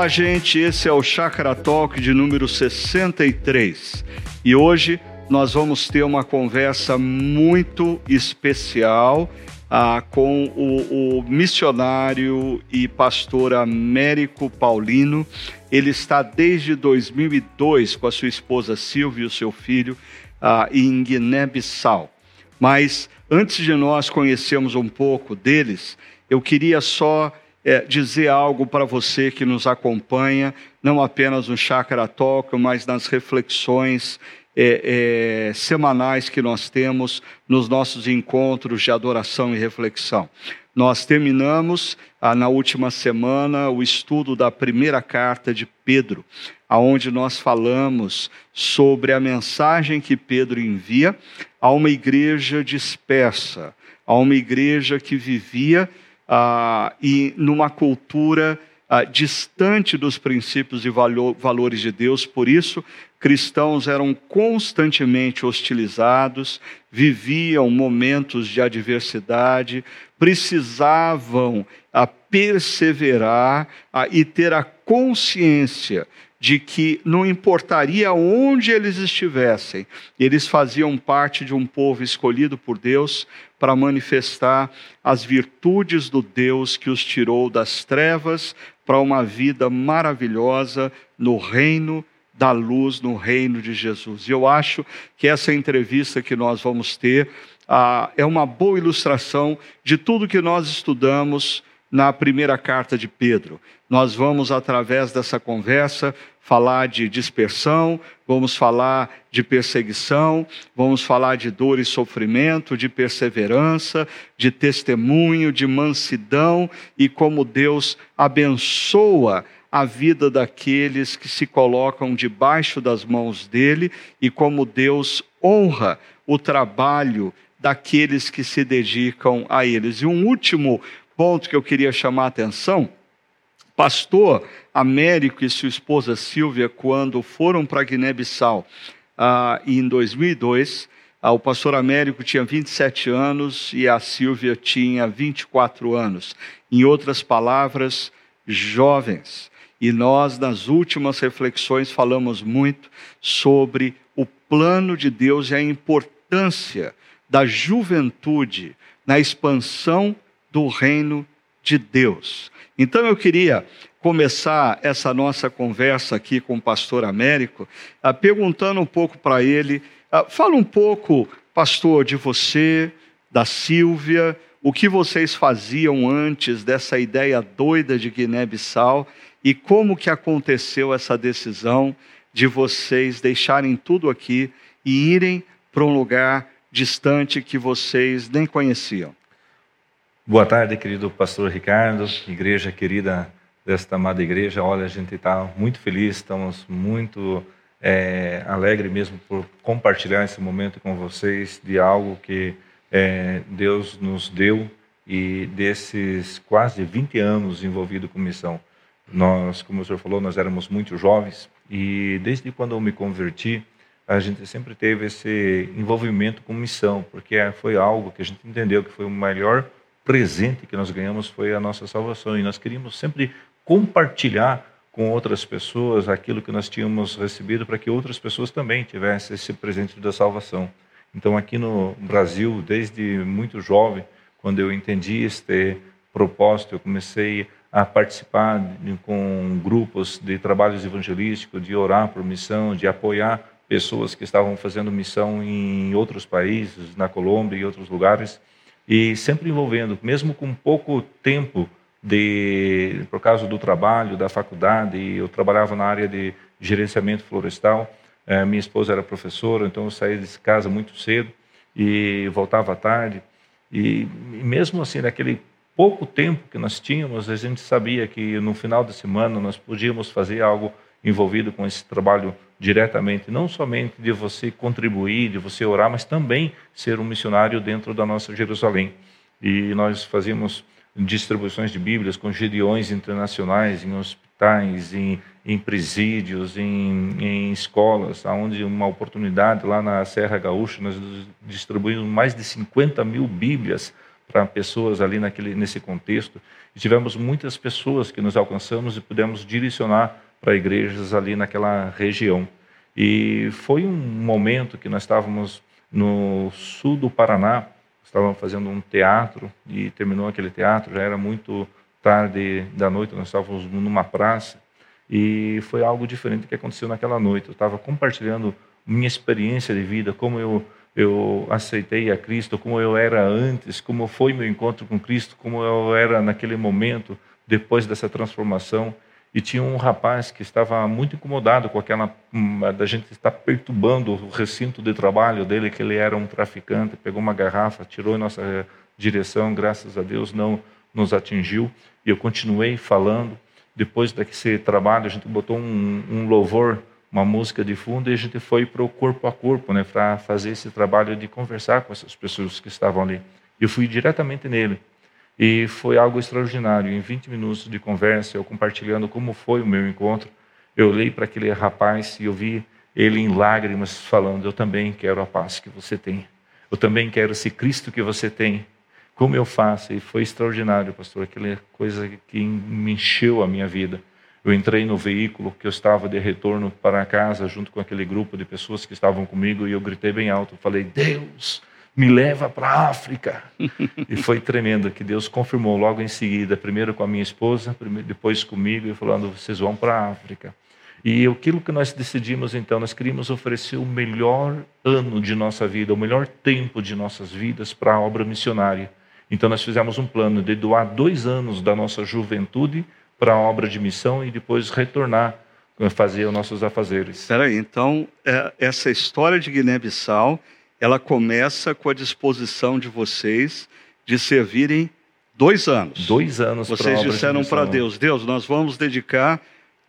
Olá, gente. Esse é o Chakra Talk de número 63. E hoje nós vamos ter uma conversa muito especial ah, com o, o, missionário e pastor Américo Paulino. Ele está desde 2002 com a sua esposa Silvia e o seu filho ah, em Guiné-Bissau. Mas antes de nós conhecermos um pouco deles, eu queria só é, dizer algo para você que nos acompanha, não apenas no Chakra Talk, mas nas reflexões é, é, semanais que nós temos nos nossos encontros de adoração e reflexão. Nós terminamos ah, na última semana o estudo da primeira carta de Pedro, aonde nós falamos sobre a mensagem que Pedro envia a uma igreja dispersa, a uma igreja que vivia ah, e numa cultura ah, distante dos princípios e valo valores de Deus, por isso, cristãos eram constantemente hostilizados, viviam momentos de adversidade, precisavam ah, perseverar ah, e ter a consciência de que não importaria onde eles estivessem, eles faziam parte de um povo escolhido por Deus para manifestar as virtudes do Deus que os tirou das trevas para uma vida maravilhosa no reino da luz, no reino de Jesus. E eu acho que essa entrevista que nós vamos ter ah, é uma boa ilustração de tudo que nós estudamos na primeira carta de Pedro. Nós vamos, através dessa conversa, falar de dispersão, vamos falar de perseguição, vamos falar de dor e sofrimento, de perseverança, de testemunho, de mansidão e como Deus abençoa a vida daqueles que se colocam debaixo das mãos dele e como Deus honra o trabalho daqueles que se dedicam a eles. E um último ponto que eu queria chamar a atenção: pastor Américo e sua esposa Silvia, quando foram para Guiné-Bissau ah, em 2002, ah, o pastor Américo tinha 27 anos e a Silvia tinha 24 anos. Em outras palavras, jovens. E nós, nas últimas reflexões, falamos muito sobre o plano de Deus e a importância da juventude na expansão do reino de Deus. Então eu queria começar essa nossa conversa aqui com o pastor Américo, uh, perguntando um pouco para ele. Uh, fala um pouco, pastor, de você, da Silvia, o que vocês faziam antes dessa ideia doida de Guiné-Bissau e como que aconteceu essa decisão de vocês deixarem tudo aqui e irem para um lugar distante que vocês nem conheciam. Boa tarde, querido pastor Ricardo, igreja querida desta amada igreja. Olha, a gente está muito feliz, estamos muito é, alegre mesmo por compartilhar esse momento com vocês de algo que é, Deus nos deu e desses quase 20 anos envolvido com missão. Nós, como o senhor falou, nós éramos muito jovens e desde quando eu me converti, a gente sempre teve esse envolvimento com missão, porque foi algo que a gente entendeu que foi o melhor presente que nós ganhamos foi a nossa salvação e nós queríamos sempre compartilhar com outras pessoas aquilo que nós tínhamos recebido para que outras pessoas também tivessem esse presente da salvação. Então, aqui no Brasil, desde muito jovem, quando eu entendi este propósito, eu comecei a participar de, com grupos de trabalhos evangelísticos, de orar por missão, de apoiar pessoas que estavam fazendo missão em outros países, na Colômbia e outros lugares e sempre envolvendo, mesmo com pouco tempo de por causa do trabalho, da faculdade, eu trabalhava na área de gerenciamento florestal. É, minha esposa era professora, então eu saía de casa muito cedo e voltava à tarde. E, mesmo assim, naquele pouco tempo que nós tínhamos, a gente sabia que no final de semana nós podíamos fazer algo envolvido com esse trabalho diretamente, não somente de você contribuir, de você orar, mas também ser um missionário dentro da nossa Jerusalém. E nós fazíamos distribuições de Bíblias com gedeões internacionais em hospitais, em, em presídios, em, em escolas, onde uma oportunidade lá na Serra Gaúcha nós distribuímos mais de 50 mil Bíblias para pessoas ali naquele, nesse contexto. E tivemos muitas pessoas que nos alcançamos e pudemos direcionar para igrejas ali naquela região. E foi um momento que nós estávamos no sul do Paraná, estávamos fazendo um teatro e terminou aquele teatro, já era muito tarde da noite, nós estávamos numa praça e foi algo diferente que aconteceu naquela noite. Eu estava compartilhando minha experiência de vida, como eu eu aceitei a Cristo, como eu era antes, como foi meu encontro com Cristo, como eu era naquele momento depois dessa transformação. E tinha um rapaz que estava muito incomodado com aquela hum, da gente estar perturbando o recinto de trabalho dele, que ele era um traficante, pegou uma garrafa, tirou em nossa direção, graças a Deus não nos atingiu. E eu continuei falando. Depois desse trabalho, a gente botou um, um louvor uma música de fundo e a gente foi para o corpo a corpo, né, para fazer esse trabalho de conversar com essas pessoas que estavam ali. Eu fui diretamente nele e foi algo extraordinário. Em 20 minutos de conversa, eu compartilhando como foi o meu encontro, eu olhei para aquele rapaz e eu vi ele em lágrimas falando: Eu também quero a paz que você tem. Eu também quero esse Cristo que você tem. Como eu faço? E foi extraordinário, pastor. Aquela coisa que me encheu a minha vida. Eu entrei no veículo que eu estava de retorno para casa, junto com aquele grupo de pessoas que estavam comigo, e eu gritei bem alto. Falei: Deus, me leva para a África. e foi tremendo, que Deus confirmou logo em seguida, primeiro com a minha esposa, depois comigo, e falando: vocês vão para a África. E aquilo que nós decidimos então, nós queríamos oferecer o melhor ano de nossa vida, o melhor tempo de nossas vidas para a obra missionária. Então nós fizemos um plano de doar dois anos da nossa juventude para a obra de missão e depois retornar fazer os nossos afazeres. Espera aí, então é, essa história de Guiné-Bissau, ela começa com a disposição de vocês de servirem dois anos. Dois anos. Vocês disseram para Deus, Deus, nós vamos dedicar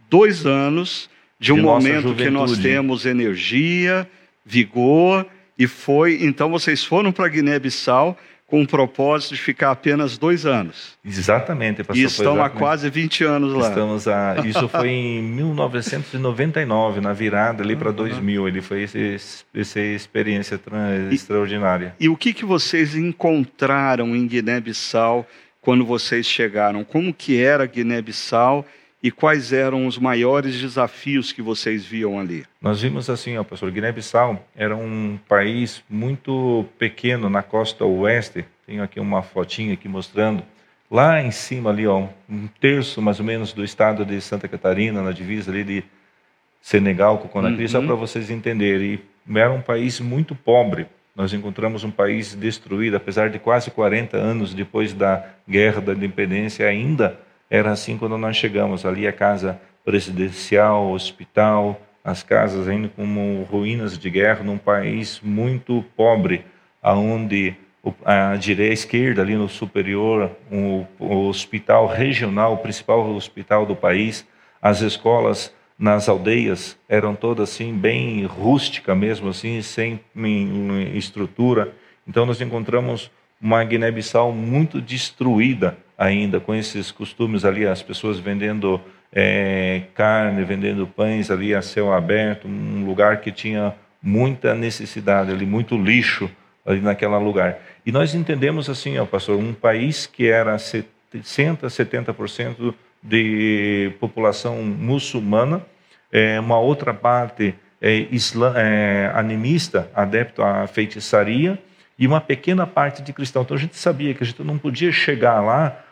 dois anos de um de momento que nós temos energia, vigor e foi. Então vocês foram para Guiné-Bissau com o propósito de ficar apenas dois anos. Exatamente, pastor. E estão exatamente. há quase 20 anos lá. Estamos a, isso foi em 1999, na virada ali para 2000. Ele foi esse, essa experiência e, extraordinária. E o que, que vocês encontraram em Guiné-Bissau quando vocês chegaram? Como que era Guiné-Bissau e quais eram os maiores desafios que vocês viam ali? Nós vimos assim, ó, pastor, Guiné-Bissau era um país muito pequeno na costa oeste. Tenho aqui uma fotinha aqui mostrando. Lá em cima ali, ó, um terço mais ou menos do estado de Santa Catarina, na divisa ali de Senegal com Conakry, uhum. só para vocês entenderem. E era um país muito pobre. Nós encontramos um país destruído, apesar de quase 40 anos depois da Guerra da Independência, ainda era assim quando nós chegamos. Ali a casa presidencial, hospital, as casas ainda como ruínas de guerra num país muito pobre, aonde a direita, a esquerda ali no superior, o, o hospital regional, o principal hospital do país, as escolas nas aldeias eram todas assim bem rústica mesmo assim, sem estrutura. Então nós encontramos uma Guiné-Bissau muito destruída ainda com esses costumes ali, as pessoas vendendo é, carne, vendendo pães ali a céu aberto, um lugar que tinha muita necessidade ali, muito lixo ali naquele lugar. E nós entendemos assim, ó, pastor, um país que era 60, 70% de população muçulmana, é, uma outra parte é, é, animista, adepto à feitiçaria, e uma pequena parte de cristão. Então a gente sabia que a gente não podia chegar lá,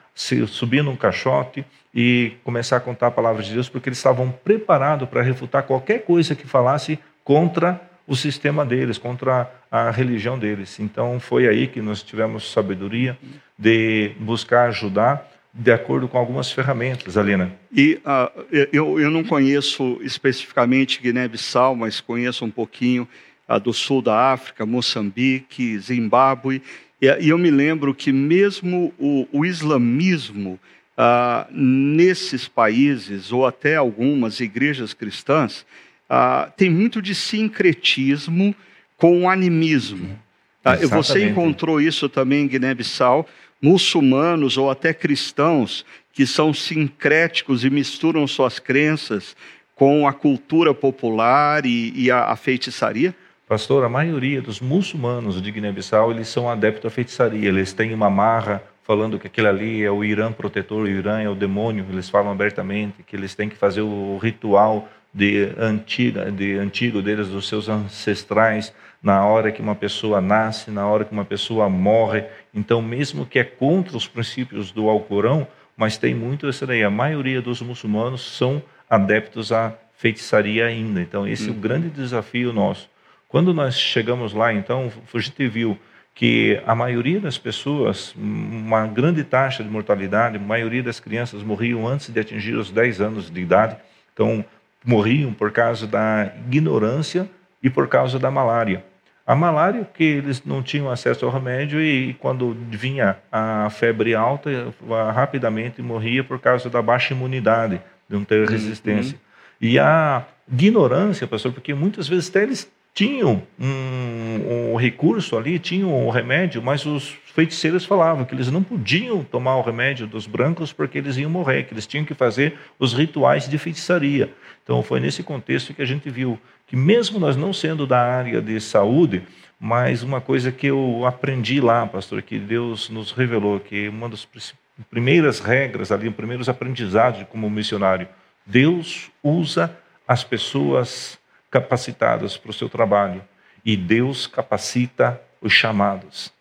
subir num caixote e começar a contar a palavra de Deus, porque eles estavam preparados para refutar qualquer coisa que falasse contra o sistema deles, contra a religião deles. Então foi aí que nós tivemos sabedoria de buscar ajudar de acordo com algumas ferramentas, Alina. E uh, eu, eu não conheço especificamente Guiné-Bissau, mas conheço um pouquinho do sul da África, Moçambique, Zimbábue. E, eu me lembro que mesmo o, o islamismo ah, nesses países, ou até algumas igrejas cristãs, ah, tem muito de sincretismo com o animismo. Ah, você encontrou isso também em Guiné-Bissau, muçulmanos ou até cristãos que são sincréticos e misturam suas crenças com a cultura popular e, e a, a feitiçaria? Pastor, a maioria dos muçulmanos de Guiné-Bissau, eles são adeptos à feitiçaria. Eles têm uma marra falando que aquele ali é o Irã protetor, o Irã é o demônio. Eles falam abertamente que eles têm que fazer o ritual de antiga, de antigo deles, dos seus ancestrais, na hora que uma pessoa nasce, na hora que uma pessoa morre. Então, mesmo que é contra os princípios do Alcorão, mas tem muito essa daí. A maioria dos muçulmanos são adeptos à feitiçaria ainda. Então, esse é o uhum. grande desafio nosso. Quando nós chegamos lá, então, a gente viu que a maioria das pessoas, uma grande taxa de mortalidade, a maioria das crianças morriam antes de atingir os 10 anos de idade. Então, morriam por causa da ignorância e por causa da malária. A malária, que eles não tinham acesso ao remédio e quando vinha a febre alta, rapidamente morria por causa da baixa imunidade, de não ter uhum. resistência. Uhum. E a ignorância, pastor, porque muitas vezes até eles tinham um, um, recurso ali, tinham o um remédio, mas os feiticeiros falavam que eles não podiam tomar o remédio dos brancos porque eles iam morrer, que eles tinham que fazer os rituais de feitiçaria. Então foi nesse contexto que a gente viu que mesmo nós não sendo da área de saúde, mas uma coisa que eu aprendi lá, pastor, que Deus nos revelou, que uma das primeiras regras ali, os primeiros aprendizados como missionário, Deus usa as pessoas capacitadas para o seu trabalho e Deus capacita os chamados.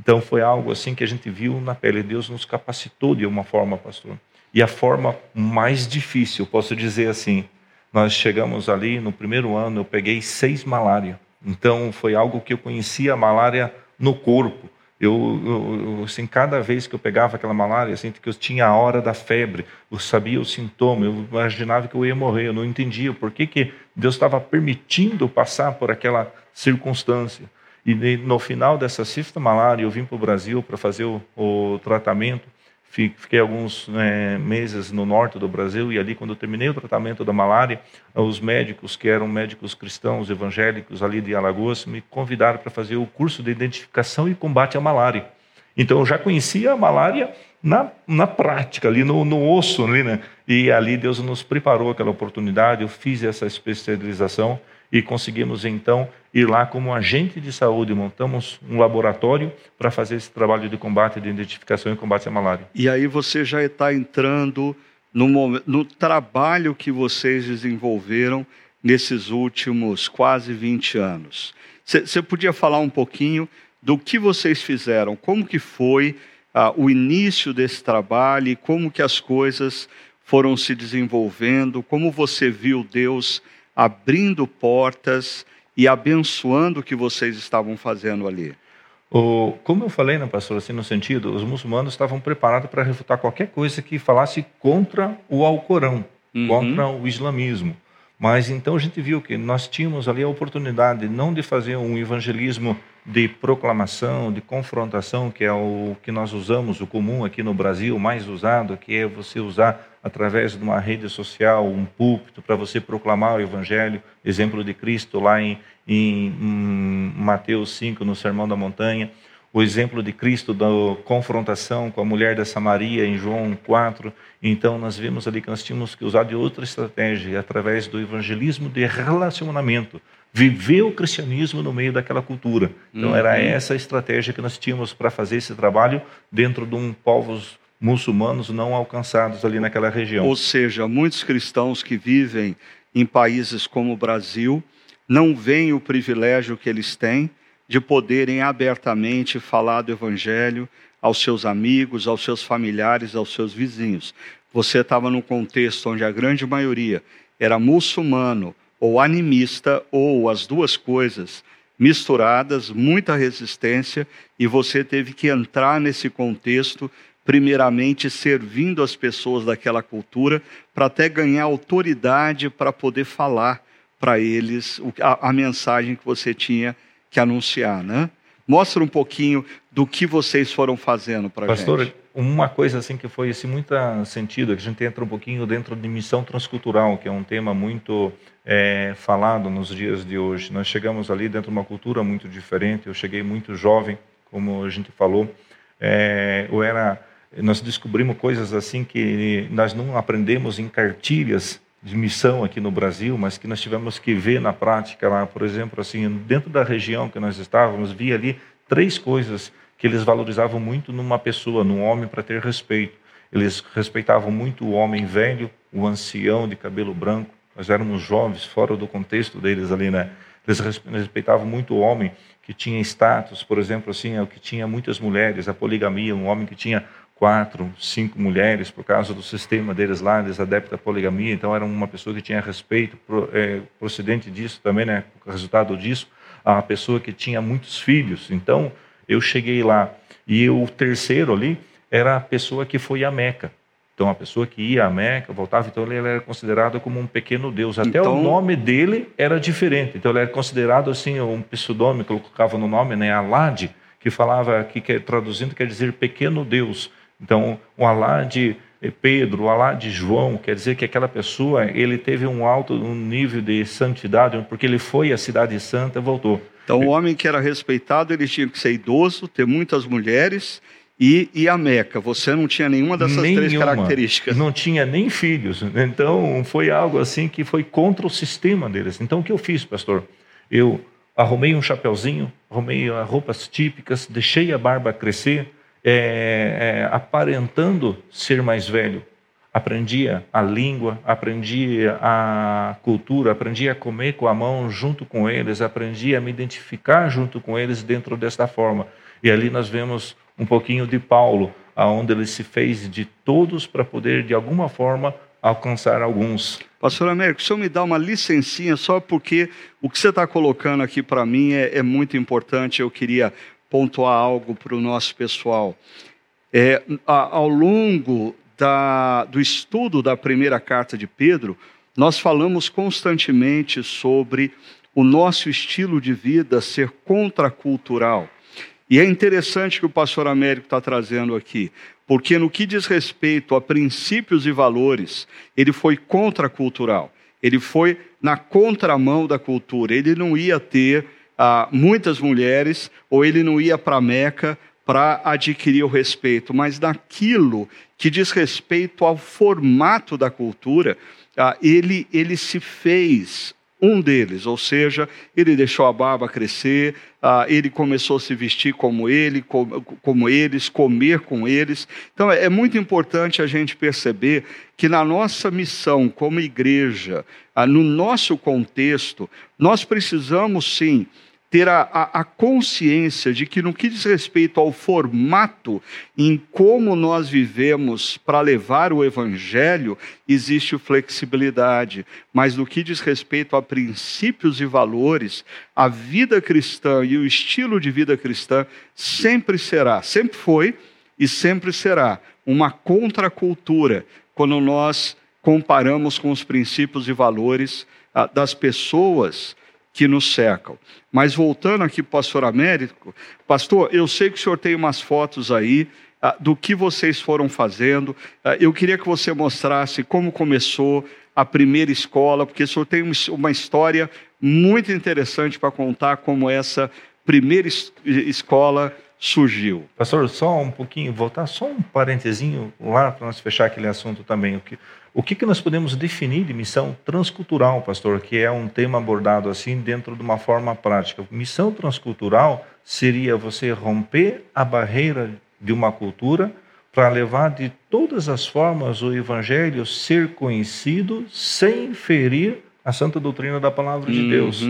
Então foi algo assim que a gente viu na pele. Deus nos capacitou de uma forma, pastor. E a forma mais difícil, posso dizer assim, nós chegamos ali no primeiro ano, eu peguei seis malária. Então foi algo que eu conhecia a malária no corpo. Eu, eu, assim, cada vez que eu pegava aquela malária, assim, que eu tinha a hora da febre, eu sabia o sintoma, eu imaginava que eu ia morrer, eu não entendia por que, que Deus estava permitindo passar por aquela circunstância. E no final dessa cista malária, eu vim para o Brasil para fazer o, o, tratamento. Fiquei alguns é, meses no norte do Brasil e ali, quando eu terminei o tratamento da malária, os médicos, que eram médicos cristãos evangélicos ali de Alagoas, me convidaram para fazer o curso de identificação e combate à malária. Então, eu já conhecia a malária na, na prática, ali no, no osso, ali, né? E ali Deus nos preparou aquela oportunidade, eu fiz essa especialização e conseguimos então ir lá como agente de saúde, montamos um laboratório para fazer esse trabalho de combate, de identificação e combate à malária. E aí você já está entrando no, no trabalho que vocês desenvolveram nesses últimos quase 20 anos. Você podia falar um pouquinho do que vocês fizeram, como que foi ah, o início desse trabalho e como que as coisas foram se desenvolvendo, como você viu Deus abrindo portas e abençoando o que vocês estavam fazendo ali? O, como eu falei, né, pastor, assim, no sentido, os muçulmanos estavam preparados para refutar qualquer coisa que falasse contra o Alcorão, uhum. contra o islamismo. Mas então a gente viu que nós tínhamos ali a oportunidade não de fazer um evangelismo de proclamação, de confrontação, que é o que nós usamos, o comum aqui no Brasil, mais usado, que é você usar através de uma rede social, um púlpito, para você proclamar o Evangelho, exemplo de Cristo lá em, em, em Mateus 5, no Sermão da Montanha, o exemplo de Cristo da confrontação com a mulher da Samaria em João 4. Então, nós vimos ali que nós tínhamos que usar de outra estratégia, através do evangelismo de relacionamento viver o cristianismo no meio daquela cultura. Então uhum. era essa a estratégia que nós tínhamos para fazer esse trabalho dentro de um povos muçulmanos não alcançados ali naquela região. Ou seja, muitos cristãos que vivem em países como o Brasil não veem o privilégio que eles têm de poderem abertamente falar do evangelho aos seus amigos, aos seus familiares, aos seus vizinhos. Você estava num contexto onde a grande maioria era muçulmano, ou animista, ou as duas coisas misturadas, muita resistência, e você teve que entrar nesse contexto, primeiramente servindo as pessoas daquela cultura, para até ganhar autoridade para poder falar para eles a, a, mensagem que você tinha que anunciar, né? Mostra um pouquinho do que vocês foram fazendo para a gente. Pastor, uma coisa assim que foi assim muito sentido, é que a gente entra um pouquinho dentro de missão transcultural, que é um tema muito é, falado nos dias de hoje. Nós chegamos ali dentro de uma cultura muito diferente. Eu cheguei muito jovem, como a gente falou. É, eu era, nós descobrimos coisas assim que nós não aprendemos em cartilhas de missão aqui no Brasil, mas que nós tivemos que ver na prática lá, por exemplo, assim, dentro da região que nós estávamos, vi ali três coisas que eles valorizavam muito numa pessoa, num homem para ter respeito. Eles respeitavam muito o homem velho, o ancião de cabelo branco. Nós éramos jovens, fora do contexto deles ali, né? Eles respeitavam muito o homem que tinha status, por exemplo, assim, é o que tinha muitas mulheres, a poligamia, um homem que tinha quatro, cinco mulheres, por causa do sistema deles lá, eles adeptos à poligamia, então era uma pessoa que tinha respeito é, procedente disso também, né, resultado disso, a pessoa que tinha muitos filhos. Então, eu cheguei lá e o terceiro ali era a pessoa que foi a Meca. Então, a pessoa que ia a Meca, voltava, então ele era considerado como um pequeno deus. Até então... o nome dele era diferente. Então, ele era considerado assim, um pseudônimo que colocava no nome, né, Alad, que falava, que traduzindo quer dizer pequeno deus. Então, o Alá de Pedro, o Alá de João, quer dizer que aquela pessoa, ele teve um alto um nível de santidade, porque ele foi à cidade santa e voltou. Então, o homem que era respeitado, ele tinha que ser idoso, ter muitas mulheres e, e a Meca. Você não tinha nenhuma dessas nenhuma. três características. Não tinha nem filhos. Então, foi algo assim que foi contra o sistema deles. Então, o que eu fiz, pastor? Eu arrumei um chapeuzinho, arrumei roupas típicas, deixei a barba crescer, é, é, aparentando ser mais velho. Aprendia a língua, aprendia a cultura, aprendia a comer com a mão junto com eles, aprendia a me identificar junto com eles dentro desta forma. E ali nós vemos um pouquinho de Paulo, aonde ele se fez de todos para poder, de alguma forma, alcançar alguns. Pastor Américo, o senhor me dá uma licencinha só porque o que você está colocando aqui para mim é, é, muito importante. Eu queria pontuar algo para o nosso pessoal. É, a, ao longo da, do estudo da primeira carta de Pedro, nós falamos constantemente sobre o nosso estilo de vida ser contracultural. E é interessante que o pastor Américo está trazendo aqui, porque no que diz respeito a princípios e valores, ele foi contracultural. Ele foi na contramão da cultura. Ele não ia ter ah, muitas mulheres, ou ele não ia para Meca para adquirir o respeito, mas naquilo que diz respeito ao formato da cultura, ah, ele, ele se fez um deles, ou seja, ele deixou a barba crescer, ah, ele começou a se vestir como ele, como, como eles, comer com eles. Então é, é muito importante a gente perceber que na nossa missão como igreja, ah, no nosso contexto, nós precisamos sim ter a, a, a, consciência de que, no que diz respeito ao formato em como nós vivemos para levar o Evangelho, existe flexibilidade, mas no que diz respeito a princípios e valores, a vida cristã e o estilo de vida cristã sempre será, sempre foi e sempre será uma contracultura quando nós comparamos com os princípios e valores ah, das pessoas que nos cercam. Mas voltando aqui para o pastor Américo, pastor, eu sei que o senhor tem umas fotos aí ah, do que vocês foram fazendo. Ah, eu queria que você mostrasse como começou a primeira escola, porque o senhor tem uma história muito interessante para contar como essa primeira es escola surgiu. Pastor, só um pouquinho, voltar só um parentezinho lá para nós fechar aquele assunto também. O que, o que, que nós podemos definir de missão transcultural, pastor, que é um tema abordado assim dentro de uma forma prática? Missão transcultural seria você romper a barreira de uma cultura para levar de todas as formas o evangelho ser conhecido sem ferir a santa doutrina da palavra de Deus.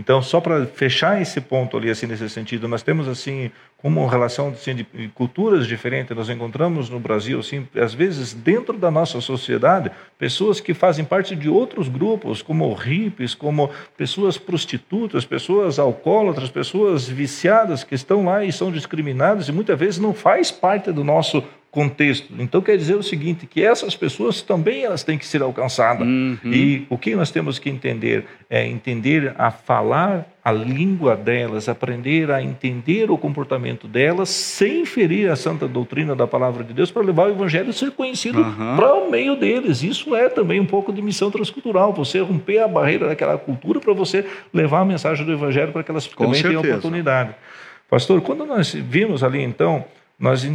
Então, só para fechar esse ponto ali, assim, nesse sentido, nós temos, assim, como relação assim, de culturas diferentes, nós encontramos no Brasil, assim, às vezes, dentro da nossa sociedade, pessoas que fazem parte de outros grupos, como hippies, como pessoas prostitutas, pessoas alcoólatras, pessoas viciadas, que estão lá e são discriminadas e muitas vezes não faz parte do nosso contexto. Então quer dizer o seguinte, que essas pessoas também elas têm que ser alcançadas. Uhum. E o que nós temos que entender é entender a falar a língua delas, aprender a entender o comportamento delas, sem ferir a santa doutrina da palavra de Deus, para levar o evangelho a ser conhecido uhum. para o meio deles. Isso é também um pouco de missão transcultural, você romper a barreira daquela cultura para você levar a mensagem do evangelho para que elas Com também certeza. tenham oportunidade. Pastor, quando nós vimos ali então nós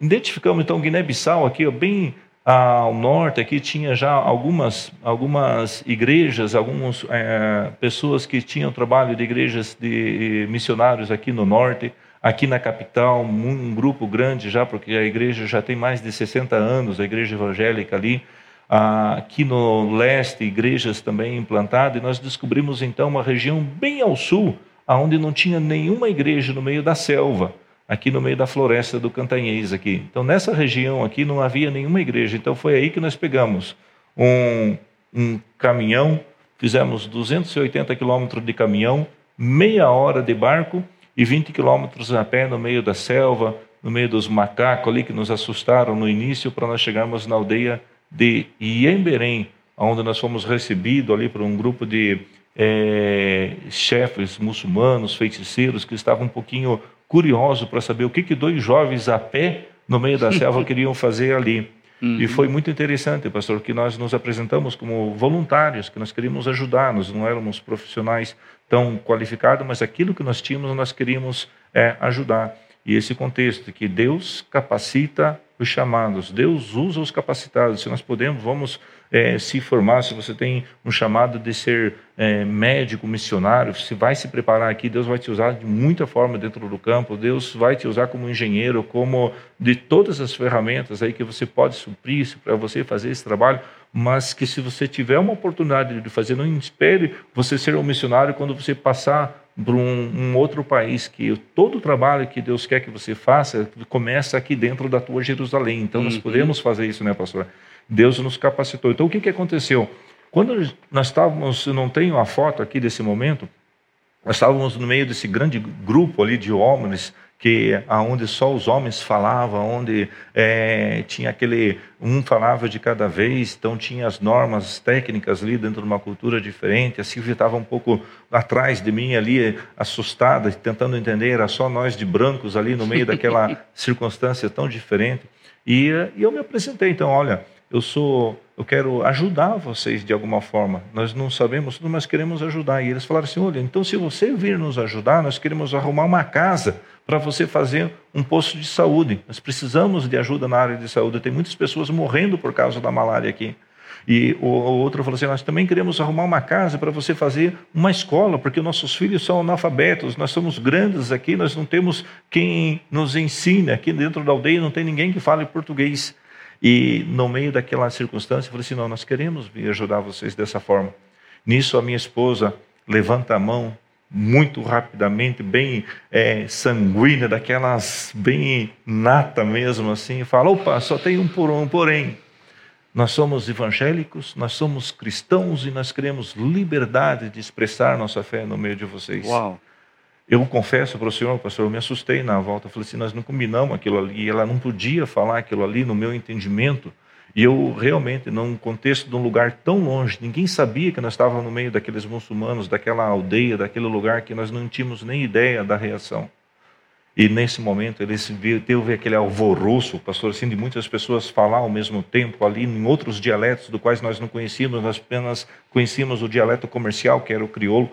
identificamos então Guiné-Bissau aqui, bem Ao norte aqui tinha já algumas, algumas igrejas, algumas é, pessoas que tinham trabalho de igrejas de missionários aqui no norte, aqui na capital, um grupo grande já, porque a igreja já tem mais de 60 anos, a igreja evangélica ali. Aqui no leste, igrejas também implantadas, e nós descobrimos então uma região bem ao sul, onde não tinha nenhuma igreja no meio da selva aqui no meio da floresta do Cantanhês aqui. Então nessa região aqui não havia nenhuma igreja. Então foi aí que nós pegamos um, um caminhão, fizemos 280 quilômetros de caminhão, meia hora de barco e 20 quilômetros a pé no meio da selva, no meio dos macacos ali que nos assustaram no início para nós chegarmos na aldeia de Iemberém, onde nós fomos recebidos ali por um grupo de é, chefes muçulmanos, feiticeiros que estavam um pouquinho curioso para saber o que, que dois jovens a pé no meio da selva queriam fazer ali. Uhum. E foi muito interessante, pastor, que nós nos apresentamos como voluntários, que nós queríamos ajudar, nós não éramos profissionais tão qualificados, mas aquilo que nós tínhamos nós queríamos é, ajudar. E esse contexto que Deus capacita os chamados, Deus usa os capacitados. Se nós podemos, vamos é, se formar, se você tem um chamado de ser é, médico, missionário, se vai se preparar aqui, Deus vai te usar de muita forma dentro do campo, Deus vai te usar como engenheiro, como de todas as ferramentas aí que você pode suprir para você fazer esse trabalho, mas que se você tiver uma oportunidade de fazer, não espere você ser um missionário quando você passar para um, um, outro país, que todo o trabalho que Deus quer que você faça começa aqui dentro da tua Jerusalém. Então, uhum. nós podemos fazer isso, né, pastor? Deus nos capacitou. Então, o que, que aconteceu? Quando nós estávamos, não tenho a foto aqui desse momento, nós estávamos no meio desse grande grupo ali de homens, que aonde só os homens falavam, onde é, tinha aquele um falava de cada vez, então tinha as normas técnicas ali dentro de uma cultura diferente. A Silvia estava um pouco atrás de mim ali, assustada, tentando entender. Era só nós de brancos ali no meio daquela circunstância tão diferente. E, e eu me apresentei, então, olha, eu sou, eu quero ajudar vocês de alguma forma. Nós não sabemos tudo, mas queremos ajudar. E eles falaram assim: olha, então se você vir nos ajudar, nós queremos arrumar uma casa para você fazer um posto de saúde. Nós precisamos de ajuda na área de saúde. Tem muitas pessoas morrendo por causa da malária aqui. E o, o outro falou assim: nós também queremos arrumar uma casa para você fazer uma escola, porque nossos filhos são analfabetos, nós somos grandes aqui, nós não temos quem nos ensine. Aqui dentro da aldeia não tem ninguém que fale português. E no meio daquela circunstância, eu falei assim: não, nós queremos vir ajudar vocês dessa forma. Nisso, a minha esposa levanta a mão muito rapidamente, bem é, sanguínea, daquelas bem nata mesmo, assim, e fala: opa, só tem um, por um porém. Nós somos evangélicos, nós somos cristãos e nós queremos liberdade de expressar nossa fé no meio de vocês. Uau! Eu confesso para o senhor, pastor, eu me assustei na volta. Eu falei assim: nós não combinamos aquilo ali. Ela não podia falar aquilo ali no meu entendimento. E eu realmente, num contexto de um lugar tão longe, ninguém sabia que nós estávamos no meio daqueles muçulmanos, daquela aldeia, daquele lugar que nós não tínhamos nem ideia da reação. E nesse momento eles teve aquele alvoroço, pastor, assim, de muitas pessoas falar ao mesmo tempo ali em outros dialetos do quais nós não conhecíamos, nós apenas conhecíamos o dialeto comercial, que era o crioulo.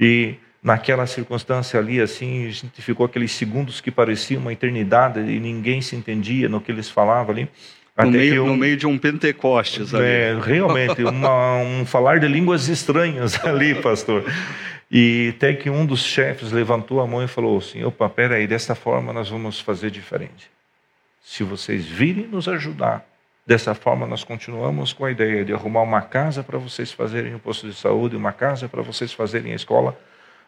E naquela circunstância ali, assim, a gente ficou aqueles segundos que pareciam uma eternidade e ninguém se entendia no que eles falavam ali. No meio, um, no meio, de um Pentecostes ali. É, realmente, uma, um falar de línguas estranhas ali, pastor. E até que um dos chefes levantou a mão e falou assim: opa, peraí, dessa forma nós vamos fazer diferente. Se vocês virem nos ajudar, dessa forma nós continuamos com a ideia de arrumar uma casa para vocês fazerem o posto de saúde, uma casa para vocês fazerem a escola,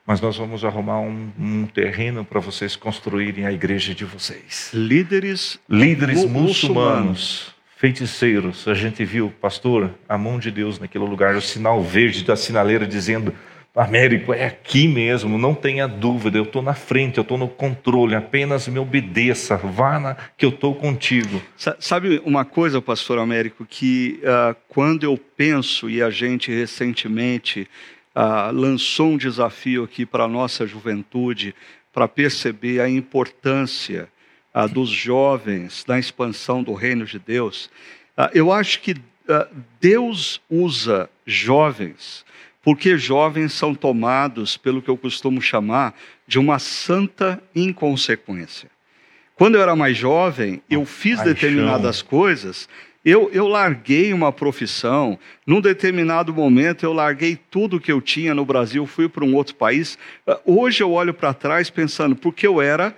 mas nós vamos arrumar um, um terreno para vocês construírem a igreja de vocês. Líderes, líderes muçulmanos, feiticeiros. A gente viu, pastor, a mão de Deus naquele lugar, o sinal verde da sinaleira dizendo: Américo, é aqui mesmo, não tenha dúvida, eu estou na frente, eu estou no controle, apenas me obedeça, vá na, que eu estou contigo. Sabe uma coisa, pastor Américo, que uh, quando eu penso, e a gente recentemente ah, lançou um desafio aqui para a nossa juventude, para perceber a importância ah, dos jovens na expansão do reino de Deus. Ah, eu acho que ah, Deus usa jovens, porque jovens são tomados pelo que eu costumo chamar de uma santa inconsequência. Quando eu era mais jovem, eu fiz determinadas coisas Eu, eu larguei uma profissão, num determinado momento eu larguei tudo que eu tinha no Brasil, fui para um outro país. Hoje eu olho para trás pensando, porque eu era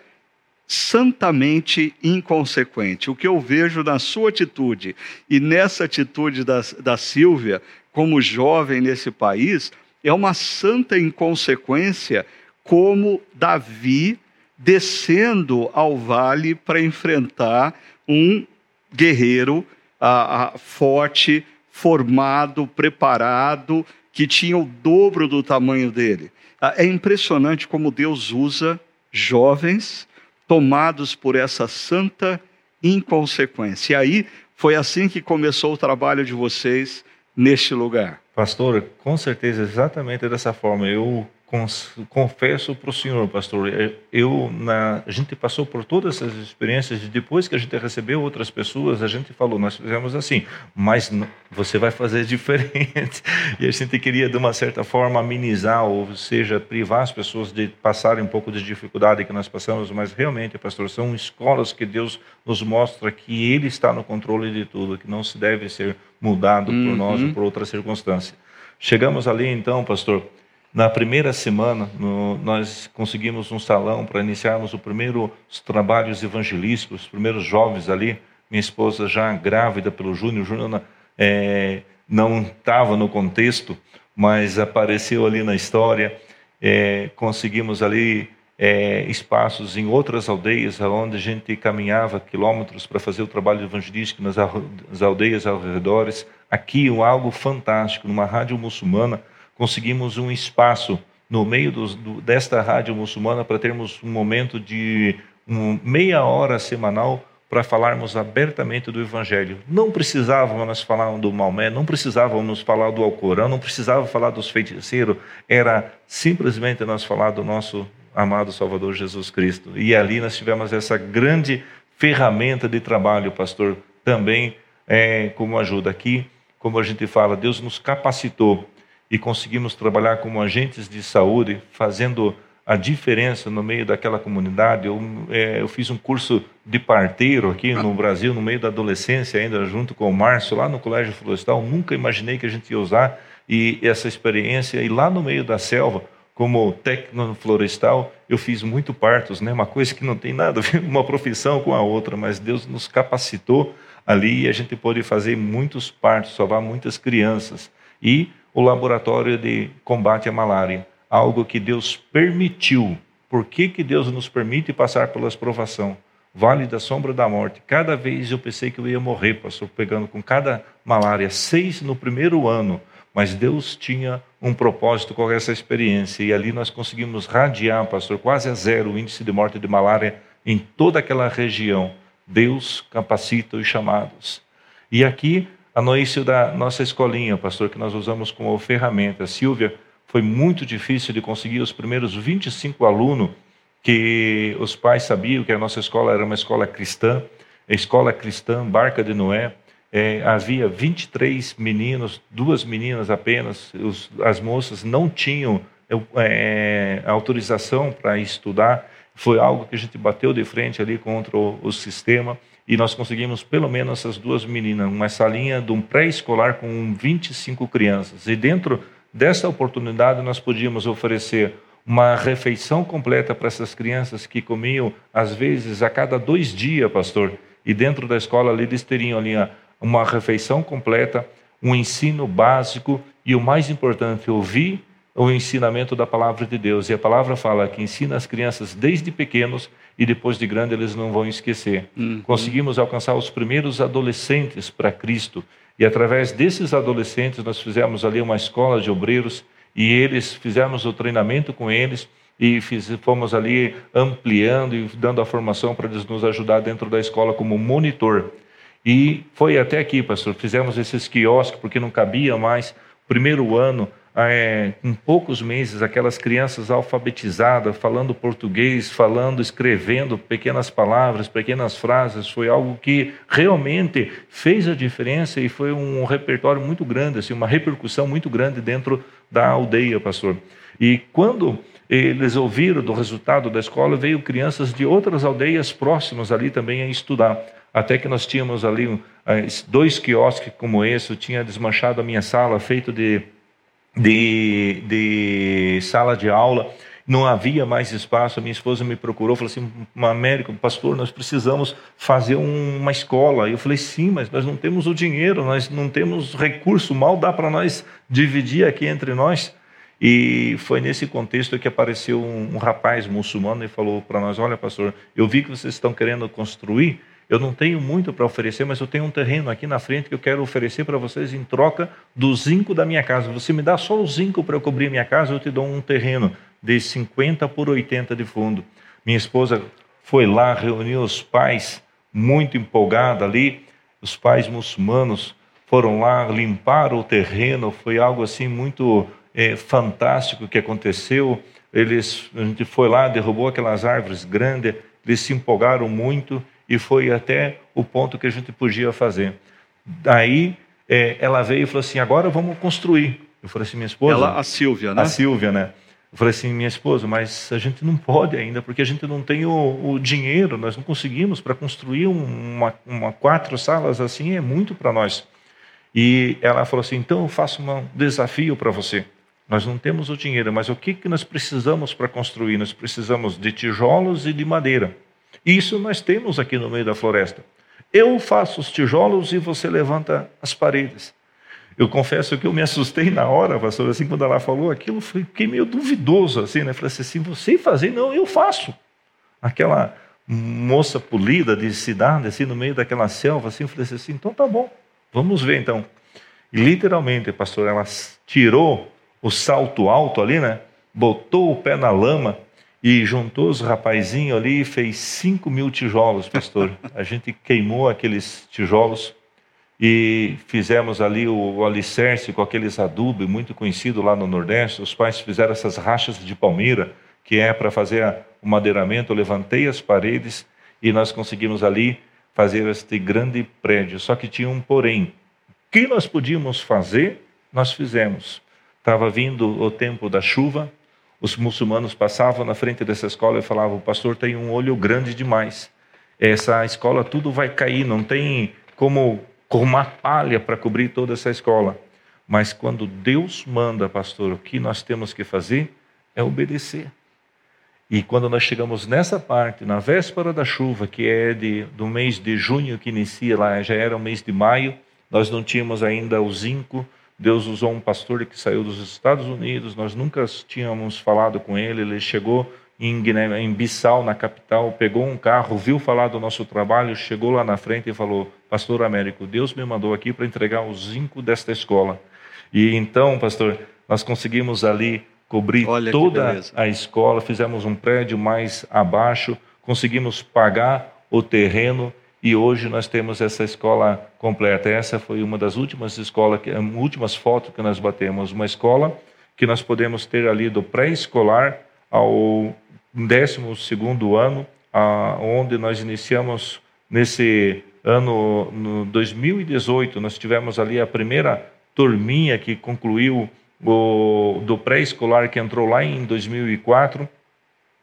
santamente inconsequente. O que eu vejo na sua atitude e nessa atitude da, da Silvia, como jovem nesse país, é uma santa inconsequência, como Davi descendo ao vale para enfrentar um guerreiro ah, forte, formado, preparado, que tinha o dobro do tamanho dele. Ah, é impressionante como Deus usa jovens tomados por essa santa inconsequência. E aí foi assim que começou o trabalho de vocês neste lugar. Pastor, com certeza, exatamente dessa forma. Eu confesso para o senhor, pastor, é, eu na, a gente passou por todas essas experiências e depois que a gente recebeu outras pessoas, a gente falou, nós fizemos assim, mas você vai fazer diferente. E a gente queria de uma certa forma amenizar, ou seja, privar as pessoas de passarem um pouco de dificuldade que nós passamos, mas realmente, pastor, são escolas que Deus nos mostra que Ele está no controle de tudo, que não se deve ser mudado uhum. por nós ou por outra circunstância. Chegamos ali então, pastor na primeira semana, no, nós conseguimos um salão para iniciarmos os primeiros trabalhos evangelísticos, os primeiros jovens ali. Minha esposa já grávida pelo Júnior, o Júnior é, não estava no contexto, mas apareceu ali na história. É, conseguimos ali é, espaços em outras aldeias, onde a gente caminhava quilômetros para fazer o trabalho evangelístico nas aldeias ao redor. Aqui, algo fantástico, numa rádio muçulmana, conseguimos um espaço no meio do, desta rádio muçulmana para termos um momento de um, meia hora semanal para falarmos abertamente do Evangelho. Não precisávamos nós falar do Maomé, não precisávamos falar do Alcorão, não precisava falar dos feiticeiros, era simplesmente nós falar do nosso amado Salvador Jesus Cristo. E ali nós tivemos essa grande ferramenta de trabalho, pastor, também é, como ajuda aqui, como a gente fala, Deus nos capacitou e conseguimos trabalhar como agentes de saúde, fazendo a diferença no meio daquela comunidade. Eu, é, eu fiz um curso de parteiro aqui no Brasil, no meio da adolescência, ainda junto com o Márcio, lá no Colégio Florestal. Nunca imaginei que a gente ia usar e essa experiência. E lá no meio da selva, como técnico florestal, eu fiz muito partos, né? Uma coisa que não tem nada a ver uma profissão com a outra, mas Deus nos capacitou ali e a gente pôde fazer muitos partos, salvar muitas crianças. E o laboratório de combate à malária, algo que Deus permitiu. Por que, que Deus nos permite passar pelas provação? Vale da sombra da morte. Cada vez eu pensei que eu ia morrer, pastor, pegando com cada malária, seis no primeiro ano. Mas Deus tinha um propósito com essa experiência. E ali nós conseguimos radiar, pastor, quase a zero o índice de morte de malária em toda aquela região. Deus capacita os chamados. E aqui no início da nossa escolinha, pastor, que nós usamos como ferramenta. Silvia, foi muito difícil de conseguir os primeiros 25 alunos que os pais sabiam que a nossa escola era uma escola cristã, a escola cristã Barca de Noé. É, havia 23 meninos, duas meninas apenas, os, as moças não tinham é, autorização para estudar. Foi algo que a gente bateu de frente ali contra o, o sistema e nós conseguimos pelo menos essas duas meninas, uma salinha de um pré-escolar com 25 crianças. E dentro dessa oportunidade nós podíamos oferecer uma refeição completa para essas crianças que comiam, às vezes, a cada dois dias, pastor. E dentro da escola ali, eles teriam ali uma refeição completa, um ensino básico e o mais importante, ouvir o ensinamento da palavra de Deus. E a palavra fala que ensina as crianças desde pequenos e depois de grande eles não vão esquecer. Uhum. Conseguimos alcançar os primeiros adolescentes para Cristo. E através desses adolescentes nós fizemos ali uma escola de obreiros e eles fizemos o treinamento com eles e fiz, fomos ali ampliando e dando a formação para eles nos ajudar dentro da escola como monitor. E foi até aqui, pastor. Fizemos esses quiosques porque não cabia mais. Primeiro ano, é, em poucos meses, aquelas crianças alfabetizadas, falando português, falando, escrevendo pequenas palavras, pequenas frases, foi algo que realmente fez a diferença e foi um repertório muito grande, assim, uma repercussão muito grande dentro da aldeia, pastor. E quando eles ouviram do resultado da escola, veio crianças de outras aldeias próximas ali também a estudar. Até que nós tínhamos ali dois quiosques como esse, eu tinha desmanchado a minha sala, feito de, de, de sala de aula, não havia mais espaço. A minha esposa me procurou, falou assim: Américo, pastor, nós precisamos fazer uma escola. Eu falei: sim, mas nós não temos o dinheiro, nós não temos recurso, mal dá para nós dividir aqui entre nós. E foi nesse contexto que apareceu um, um rapaz muçulmano e falou para nós: Olha, pastor, eu vi que vocês estão querendo construir. Eu não tenho muito para oferecer, mas eu tenho um terreno aqui na frente que eu quero oferecer para vocês em troca do zinco da minha casa. Você me dá só o zinco para eu cobrir minha casa, eu te dou um terreno de 50 por 80 de fundo. Minha esposa foi lá, reuniu os pais, muito empolgada ali. Os pais muçulmanos foram lá, limparam o terreno. Foi algo assim muito é, fantástico que aconteceu. Eles, a gente foi lá, derrubou aquelas árvores grandes, eles se empolgaram muito e foi até o ponto que a gente podia fazer. Daí é, ela veio e falou assim: agora vamos construir. Eu falei assim, minha esposa. Ela, a Silvia, né? A Silvia, né? Eu falei assim, minha esposa, mas a gente não pode ainda, porque a gente não tem o, o dinheiro, nós não conseguimos para construir uma, uma, quatro salas assim, é muito para nós. E ela falou assim, então eu faço um desafio para você. Nós não temos o dinheiro, mas o que, que nós precisamos para construir? Nós precisamos de tijolos e de madeira. Isso nós temos aqui no meio da floresta. Eu faço os tijolos e você levanta as paredes. Eu confesso que eu me assustei na hora, pastor, assim, quando ela falou aquilo, fiquei meio duvidoso, assim, né? Falei assim, você fazer? Não, eu faço. Aquela moça polida de cidade, assim, no meio daquela selva, assim, eu falei assim, então tá bom, vamos ver então. E literalmente, pastor, ela tirou o salto alto ali, né? Botou o pé na lama e juntou os rapazinhos ali e fez 5 mil tijolos, pastor. A gente queimou aqueles tijolos e fizemos ali o, alicerce com aqueles adubo muito conhecido lá no Nordeste. Os pais fizeram essas rachas de palmeira, que é para fazer o madeiramento. Eu levantei as paredes e nós conseguimos ali fazer este grande prédio. Só que tinha um porém. O que nós podíamos fazer, nós fizemos. Estava vindo o tempo da chuva, os muçulmanos passavam na frente dessa escola e falavam: o pastor tem um olho grande demais. Essa escola tudo vai cair, não tem como com uma palha para cobrir toda essa escola. Mas quando Deus manda, pastor, o que nós temos que fazer é obedecer. E quando nós chegamos nessa parte, na véspera da chuva, que é de, do mês de junho que inicia lá, já era o mês de maio, nós não tínhamos ainda o zinco. Deus usou um pastor que saiu dos Estados Unidos, nós nunca tínhamos falado com ele, ele chegou em, Guiné, em Bissau, na capital, pegou um carro, viu falar do nosso trabalho, chegou lá na frente e falou: Pastor Américo, Deus me mandou aqui para entregar o zinco desta escola. E então, pastor, nós conseguimos ali cobrir Olha toda a escola, fizemos um prédio mais abaixo, conseguimos pagar o terreno e hoje nós temos essa escola completa. Essa foi uma das últimas escolas, últimas fotos que nós batemos, uma escola que nós podemos ter ali do pré-escolar ao 12 ano, onde nós iniciamos nesse ano, no 2018, nós tivemos ali a primeira turminha que concluiu o, do pré-escolar que entrou lá em 2004.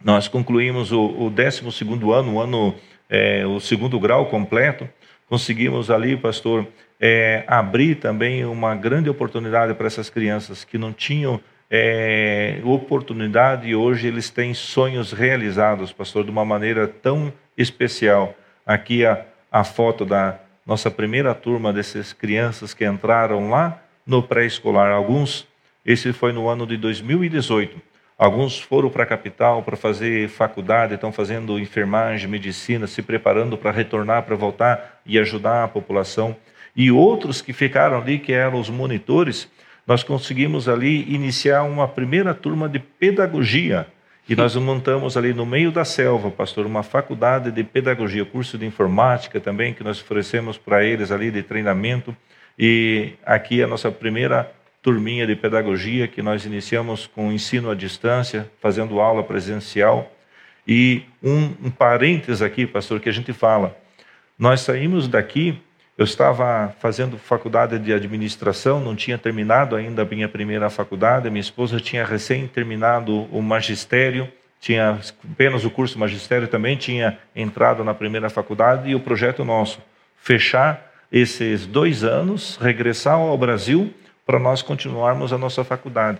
Nós concluímos o 12 ano, o ano, é, o segundo grau completo. Conseguimos ali, pastor, é, abrir também uma grande oportunidade para essas crianças que não tinham é, oportunidade e hoje eles têm sonhos realizados, pastor, de uma maneira tão especial. Aqui a, a foto da nossa primeira turma dessas crianças que entraram lá no pré-escolar. Alguns, esse foi no ano de 2018. Alguns foram para a capital para fazer faculdade, estão fazendo enfermagem, medicina, se preparando para retornar, para voltar e ajudar a população. E outros que ficaram ali, que eram os monitores, nós conseguimos ali iniciar uma primeira turma de pedagogia. E nós montamos ali no meio da selva, pastor, uma faculdade de pedagogia, curso de informática também, que nós oferecemos para eles ali de treinamento. E aqui a nossa primeira turminha de pedagogia, que nós iniciamos com ensino à distância, fazendo aula presencial. E um, um parênteses aqui, pastor, que a gente fala. Nós saímos daqui Eu estava fazendo faculdade de administração, não tinha terminado ainda a minha primeira faculdade. Minha esposa tinha recém terminado o magistério, tinha apenas o curso magistério também, tinha entrado na primeira faculdade. E o projeto nosso, fechar esses dois anos, regressar ao Brasil para nós continuarmos a nossa faculdade.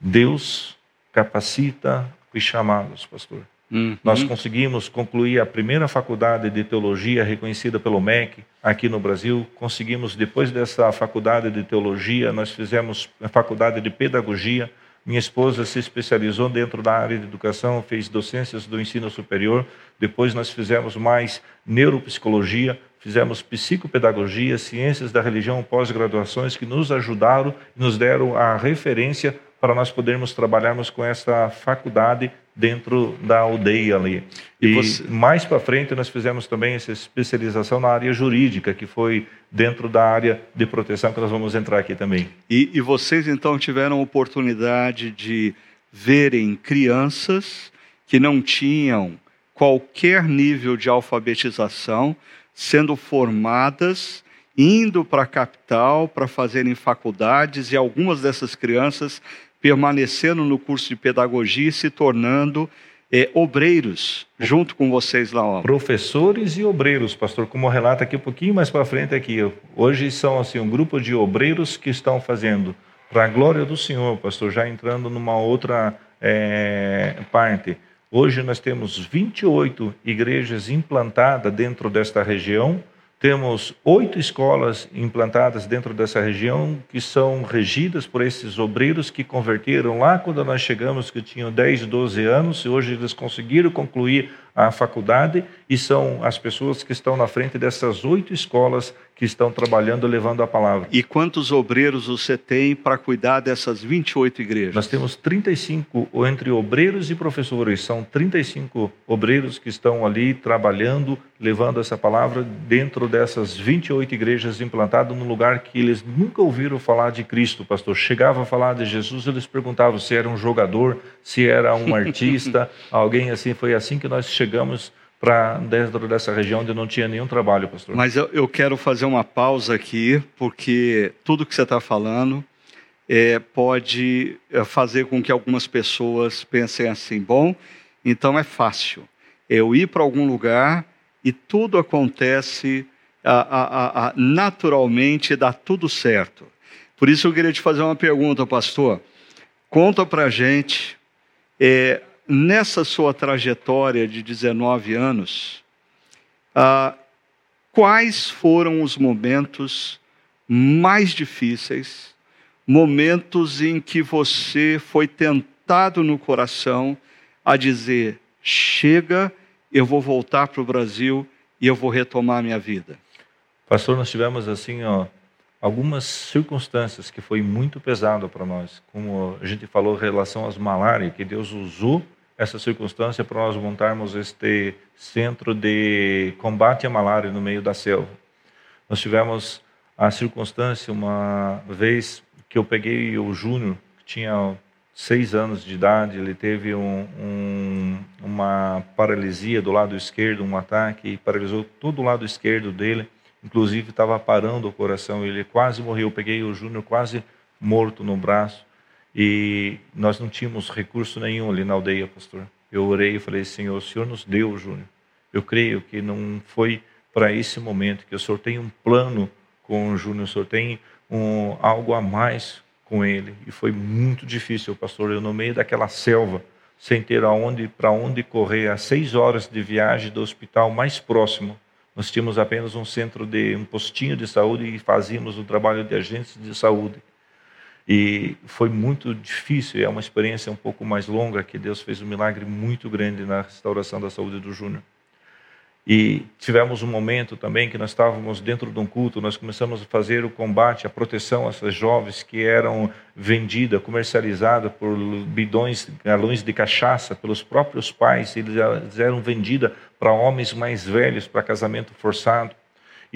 Deus capacita os chamados, pastor. Uhum. Nós conseguimos concluir a primeira faculdade de teologia reconhecida pelo MEC aqui no Brasil. Conseguimos, depois dessa faculdade de teologia, nós fizemos a faculdade de pedagogia. Minha esposa se especializou dentro da área de educação, fez docências do ensino superior. Depois nós fizemos mais neuropsicologia, fizemos psicopedagogia, ciências da religião, pós-graduações que nos ajudaram, nos deram a referência para nós podermos trabalharmos com essa faculdade dentro da aldeia ali. E, e você... mais para frente nós fizemos também essa especialização na área jurídica, que foi dentro da área de proteção que nós vamos entrar aqui também. E, e vocês então tiveram a oportunidade de verem crianças que não tinham qualquer nível de alfabetização sendo formadas indo para a capital para fazerem faculdades e algumas dessas crianças permanecendo no curso de pedagogia e se tornando é, obreiros junto com vocês lá. Professores e obreiros, pastor, como relata aqui um pouquinho mais para frente aqui. Hoje são assim um grupo de obreiros que estão fazendo para a glória do Senhor, pastor, já entrando numa outra é, parte. Hoje nós temos 28 igrejas implantadas dentro desta região, temos oito escolas implantadas dentro dessa região que são regidas por esses obreiros que converteram lá quando nós chegamos, que tinham 10, 12 anos, e hoje eles conseguiram concluir a faculdade e são as pessoas que estão na frente dessas oito escolas que estão trabalhando levando a palavra. E quantos obreiros você tem para cuidar dessas 28 igrejas? Nós temos 35 entre obreiros e professores, são 35 obreiros que estão ali trabalhando, levando essa palavra dentro dessas 28 igrejas implantadas num lugar que eles nunca ouviram falar de Cristo, pastor. Chegava a falar de Jesus, eles perguntavam se era um jogador, se era um artista, alguém assim, foi assim que nós chegamos chegamos para dentro dessa região onde não tinha nenhum trabalho, pastor. Mas eu, eu quero fazer uma pausa aqui, porque tudo que você está falando é, pode é, fazer com que algumas pessoas pensem assim: bom, então é fácil eu ir para algum lugar e tudo acontece a, a, a, naturalmente, dá tudo certo. Por isso eu queria te fazer uma pergunta, pastor. Conta para gente é, nessa sua trajetória de 19 anos, ah, quais foram os momentos mais difíceis, momentos em que você foi tentado no coração a dizer: chega, eu vou voltar para o Brasil e eu vou retomar minha vida? Pastor, nós tivemos assim, ó, algumas circunstâncias que foi muito pesado para nós, como a gente falou em relação às malárias, que Deus usou essa circunstância para nós montarmos este centro de combate à malária no meio da selva. Nós tivemos a circunstância uma vez que eu peguei o Júnior, que tinha seis anos de idade, ele teve um, um, uma paralisia do lado esquerdo, um ataque, e paralisou todo o lado esquerdo dele, inclusive estava parando o coração, ele quase morreu. Eu peguei o Júnior quase morto no braço. E nós não tínhamos recurso nenhum ali na aldeia, pastor. Eu orei e falei, Senhor, o Senhor nos deu, Júnior. Eu creio que não foi para esse momento, que o Senhor tem um plano com o Júnior, o Senhor tem um, algo a mais com ele. E foi muito difícil, pastor. Eu no meio daquela selva, sem ter aonde para onde correr, a seis horas de viagem do hospital mais próximo. Nós tínhamos apenas um centro de um postinho de saúde e fazíamos o trabalho de agentes de saúde. E foi muito difícil, é uma experiência um pouco mais longa, que Deus fez um milagre muito grande na restauração da saúde do Júnior. E tivemos um momento também que nós estávamos dentro de um culto, nós começamos a fazer o combate, a proteção a essas jovens que eram vendidas, comercializadas por bidões, galões de cachaça pelos próprios pais, eles eram vendidas para homens mais velhos, para casamento forçado.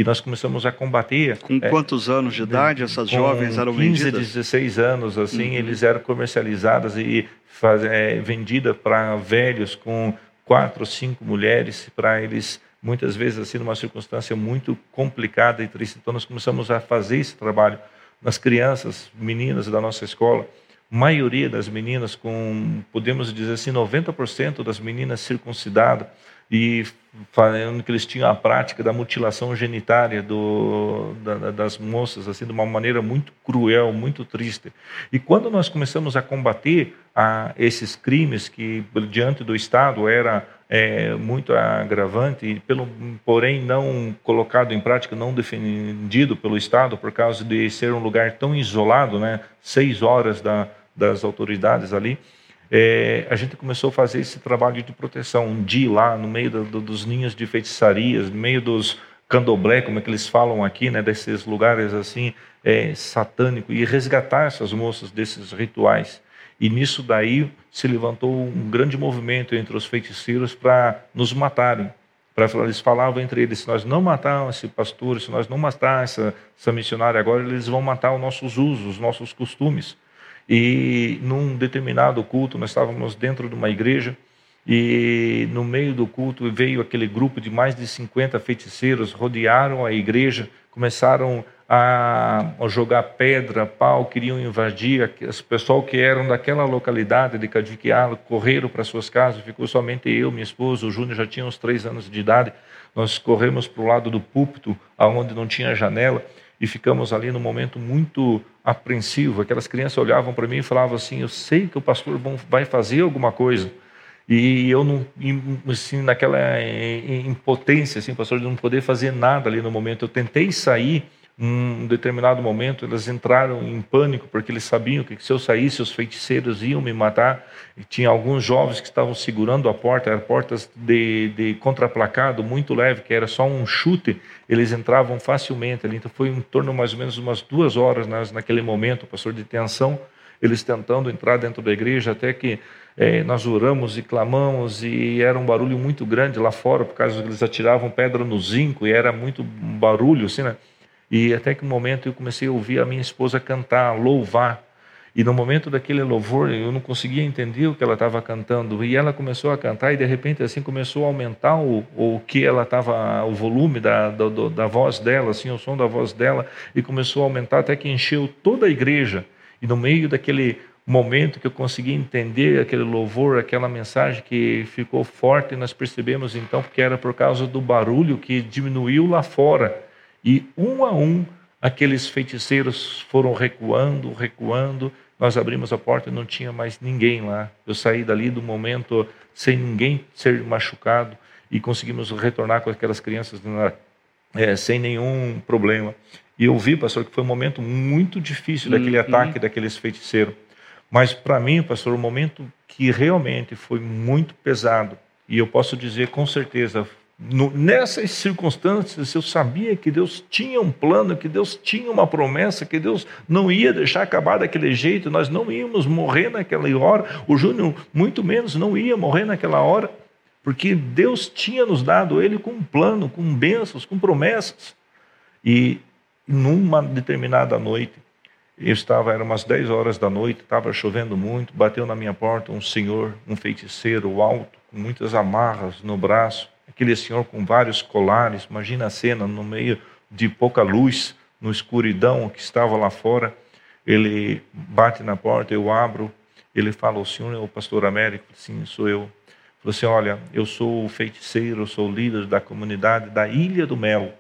E nós começamos a combater. Com é, quantos anos de idade essas jovens eram 15, vendidas? 15, 16 anos, assim, uhum. eles eram comercializadas e faz, é, vendidas para velhos com quatro ou cinco mulheres para eles muitas vezes assim numa circunstância muito complicada e triste. Então nós começamos a fazer esse trabalho nas crianças, meninas da nossa escola, maioria das meninas com, podemos dizer assim, 90% das meninas circuncidadas e falando que eles tinham a prática da mutilação genitária do, da, das moças, assim, de uma maneira muito cruel, muito triste. E quando nós começamos a combater a esses crimes que diante do Estado era é, muito agravante, pelo, porém não colocado em prática, não defendido pelo Estado por causa de ser um lugar tão isolado, né, seis horas da, das autoridades ali, é, a gente começou a fazer esse trabalho de proteção, um dia lá no meio do, do, dos ninhos de feitiçarias, no meio dos candomblé, como é que eles falam aqui, né, desses lugares assim é, satânicos, e resgatar essas moças desses rituais. E nisso daí se levantou um grande movimento entre os feiticeiros para nos matarem. Pra, eles falavam entre eles: se nós não matarmos esse pastor, se nós não matar essa, essa missionária agora, eles vão matar os nossos usos, os nossos costumes. E num determinado culto, nós estávamos dentro de uma igreja e no meio do culto veio aquele grupo de mais de 50 feiticeiros, rodearam a igreja, começaram a jogar pedra, pau, queriam invadir. Os pessoal que eram daquela localidade de Cadiquialo correram para suas casas, ficou somente eu, minha esposa, o Júnior já tinha uns três anos de idade. Nós corremos para o lado do púlpito, aonde não tinha janela, e ficamos ali num momento muito apreensivo. Aquelas crianças olhavam para mim e falavam assim: Eu sei que o pastor vai fazer alguma coisa. E eu não, assim, naquela impotência, assim, pastor, de não poder fazer nada ali no momento. Eu tentei sair um determinado momento, eles entraram em pânico, porque eles sabiam que se eu saísse, os feiticeiros iam me matar. E tinha alguns jovens que estavam segurando a porta, eram portas de, de contraplacado, muito leve, que era só um chute, eles entravam facilmente ali. Então foi em torno mais ou menos umas duas horas nas, naquele momento, pastor de tensão, eles tentando entrar dentro da igreja, até que é, nós oramos e clamamos, e era um barulho muito grande lá fora, por causa que eles atiravam pedra no zinco, e era muito barulho, assim, né? E até que um momento eu comecei a ouvir a minha esposa cantar, louvar. E no momento daquele louvor, eu não conseguia entender o que ela estava cantando. E ela começou a cantar e de repente assim começou a aumentar o, o que ela estava, o volume da, da, da voz dela, assim, o som da voz dela, e começou a aumentar até que encheu toda a igreja. E no meio daquele momento que eu consegui entender aquele louvor, aquela mensagem que ficou forte, nós percebemos então que era por causa do barulho que diminuiu lá fora e um a um, aqueles feiticeiros foram recuando, recuando. Nós abrimos a porta e não tinha mais ninguém lá. Eu saí dali do momento sem ninguém ser machucado e conseguimos retornar com aquelas crianças é, sem nenhum problema. E eu vi, pastor, que foi um momento muito difícil daquele uhum. ataque daqueles feiticeiros. Mas para mim, pastor, o um momento que realmente foi muito pesado, e eu posso dizer com certeza, no, nessas circunstâncias, eu sabia que Deus tinha um plano, que Deus tinha uma promessa, que Deus não ia deixar acabar daquele jeito, nós não íamos morrer naquela hora, o Júnior, muito menos, não ia morrer naquela hora, porque Deus tinha nos dado ele com um plano, com bênçãos, com promessas. E numa determinada noite, eu estava, eram umas 10 horas da noite, estava chovendo muito, bateu na minha porta um senhor, um feiticeiro alto, com muitas amarras no braço, aquele senhor com vários colares, imagina a cena no meio de pouca luz, no escuridão que estava lá fora. Ele bate na porta, eu abro, ele fala: O senhor é o pastor Américo? Sim, sou eu. Falou assim: Olha, eu sou feiticeiro, sou líder da comunidade da Ilha do Mel.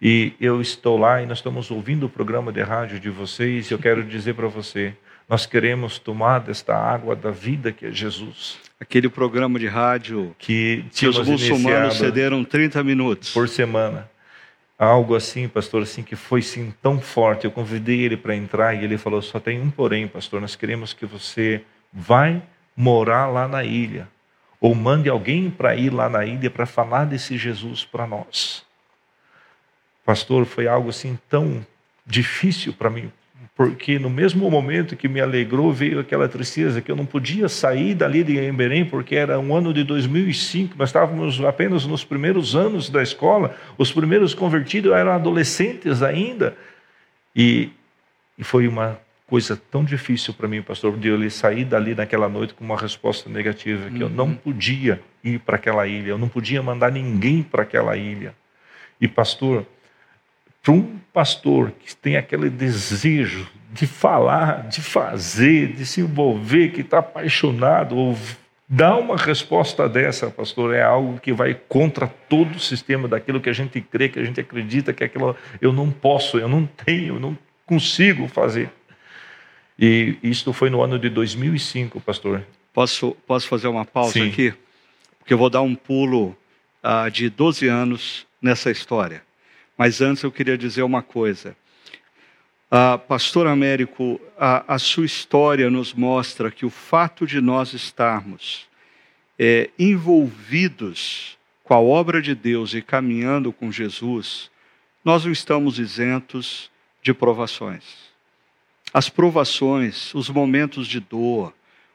E eu estou lá e nós estamos ouvindo o programa de rádio de vocês. E eu quero dizer para você: nós queremos tomar desta água da vida que é Jesus aquele programa de rádio que, que os muçulmanos cederam 30 minutos por semana. Algo assim, pastor, assim que foi sim tão forte. Eu convidei ele para entrar e ele falou: "Só tem um porém, pastor, nós queremos que você vai morar lá na ilha ou mande alguém para ir lá na ilha para falar desse Jesus para nós." Pastor, foi algo assim tão difícil para mim, porque no mesmo momento que me alegrou veio aquela tristeza que eu não podia sair dali de Emberém porque era um ano de 2005, nós estávamos apenas nos primeiros anos da escola, os primeiros convertidos eram adolescentes ainda, e, e foi uma coisa tão difícil para mim, pastor, de eu sair dali naquela noite com uma resposta negativa, que eu não uhum. podia ir para aquela ilha, eu não podia mandar ninguém para aquela ilha. E, pastor, para um pastor que tem aquele desejo de falar, de fazer, de se envolver, que está apaixonado, ou dar uma resposta dessa, pastor, é algo que vai contra todo o sistema daquilo que a gente crê, que a gente acredita que aquilo eu não posso, eu não tenho, eu não consigo fazer. E isto foi no ano de 2005, pastor. Posso, posso fazer uma pausa Sim. aqui? Porque eu vou dar um pulo uh, de 12 anos nessa história. Mas antes eu queria dizer uma coisa. Uh, Pastor Américo, a, a, sua história nos mostra que o fato de nós estarmos é, envolvidos com a obra de Deus e caminhando com Jesus, nós não estamos isentos de provações as provações, os momentos de dor,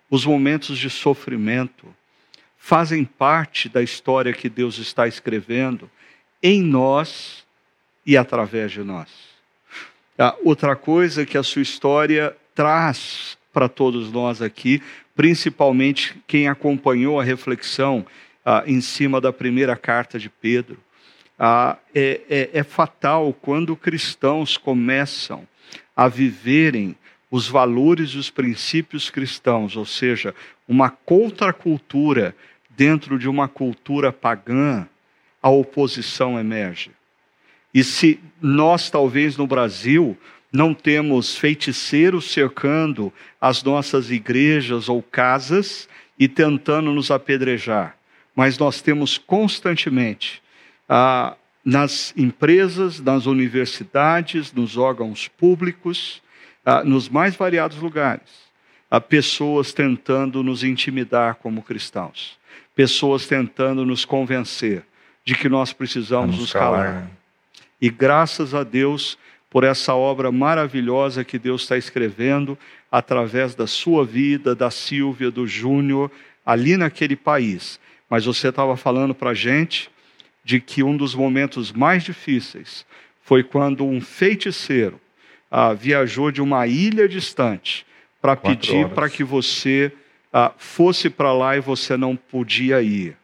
os momentos de sofrimento, fazem parte da história que Deus está escrevendo em nós e através de nós. Ah, outra coisa que a sua história traz para todos nós aqui, principalmente quem acompanhou a reflexão ah, em cima da primeira carta de Pedro, ah, é, é, é fatal quando cristãos começam a viverem os valores e os princípios cristãos, ou seja, uma contracultura dentro de uma cultura pagã, a oposição emerge. E se nós, talvez no Brasil, não temos feiticeiros cercando as nossas igrejas ou casas e tentando nos apedrejar, mas nós temos constantemente ah, nas empresas, nas universidades, nos órgãos públicos, ah, nos mais variados lugares, há pessoas tentando nos intimidar como cristãos, pessoas tentando nos convencer de que nós precisamos nos calar. calar. E graças a Deus por essa obra maravilhosa que Deus está escrevendo através da sua vida, da Silvia, do Júnior, ali naquele país. Mas você estava falando para a gente de que um dos momentos mais difíceis foi quando um feiticeiro ah, viajou de uma ilha distante para pedir para que você ah, fosse para lá e você não podia ir.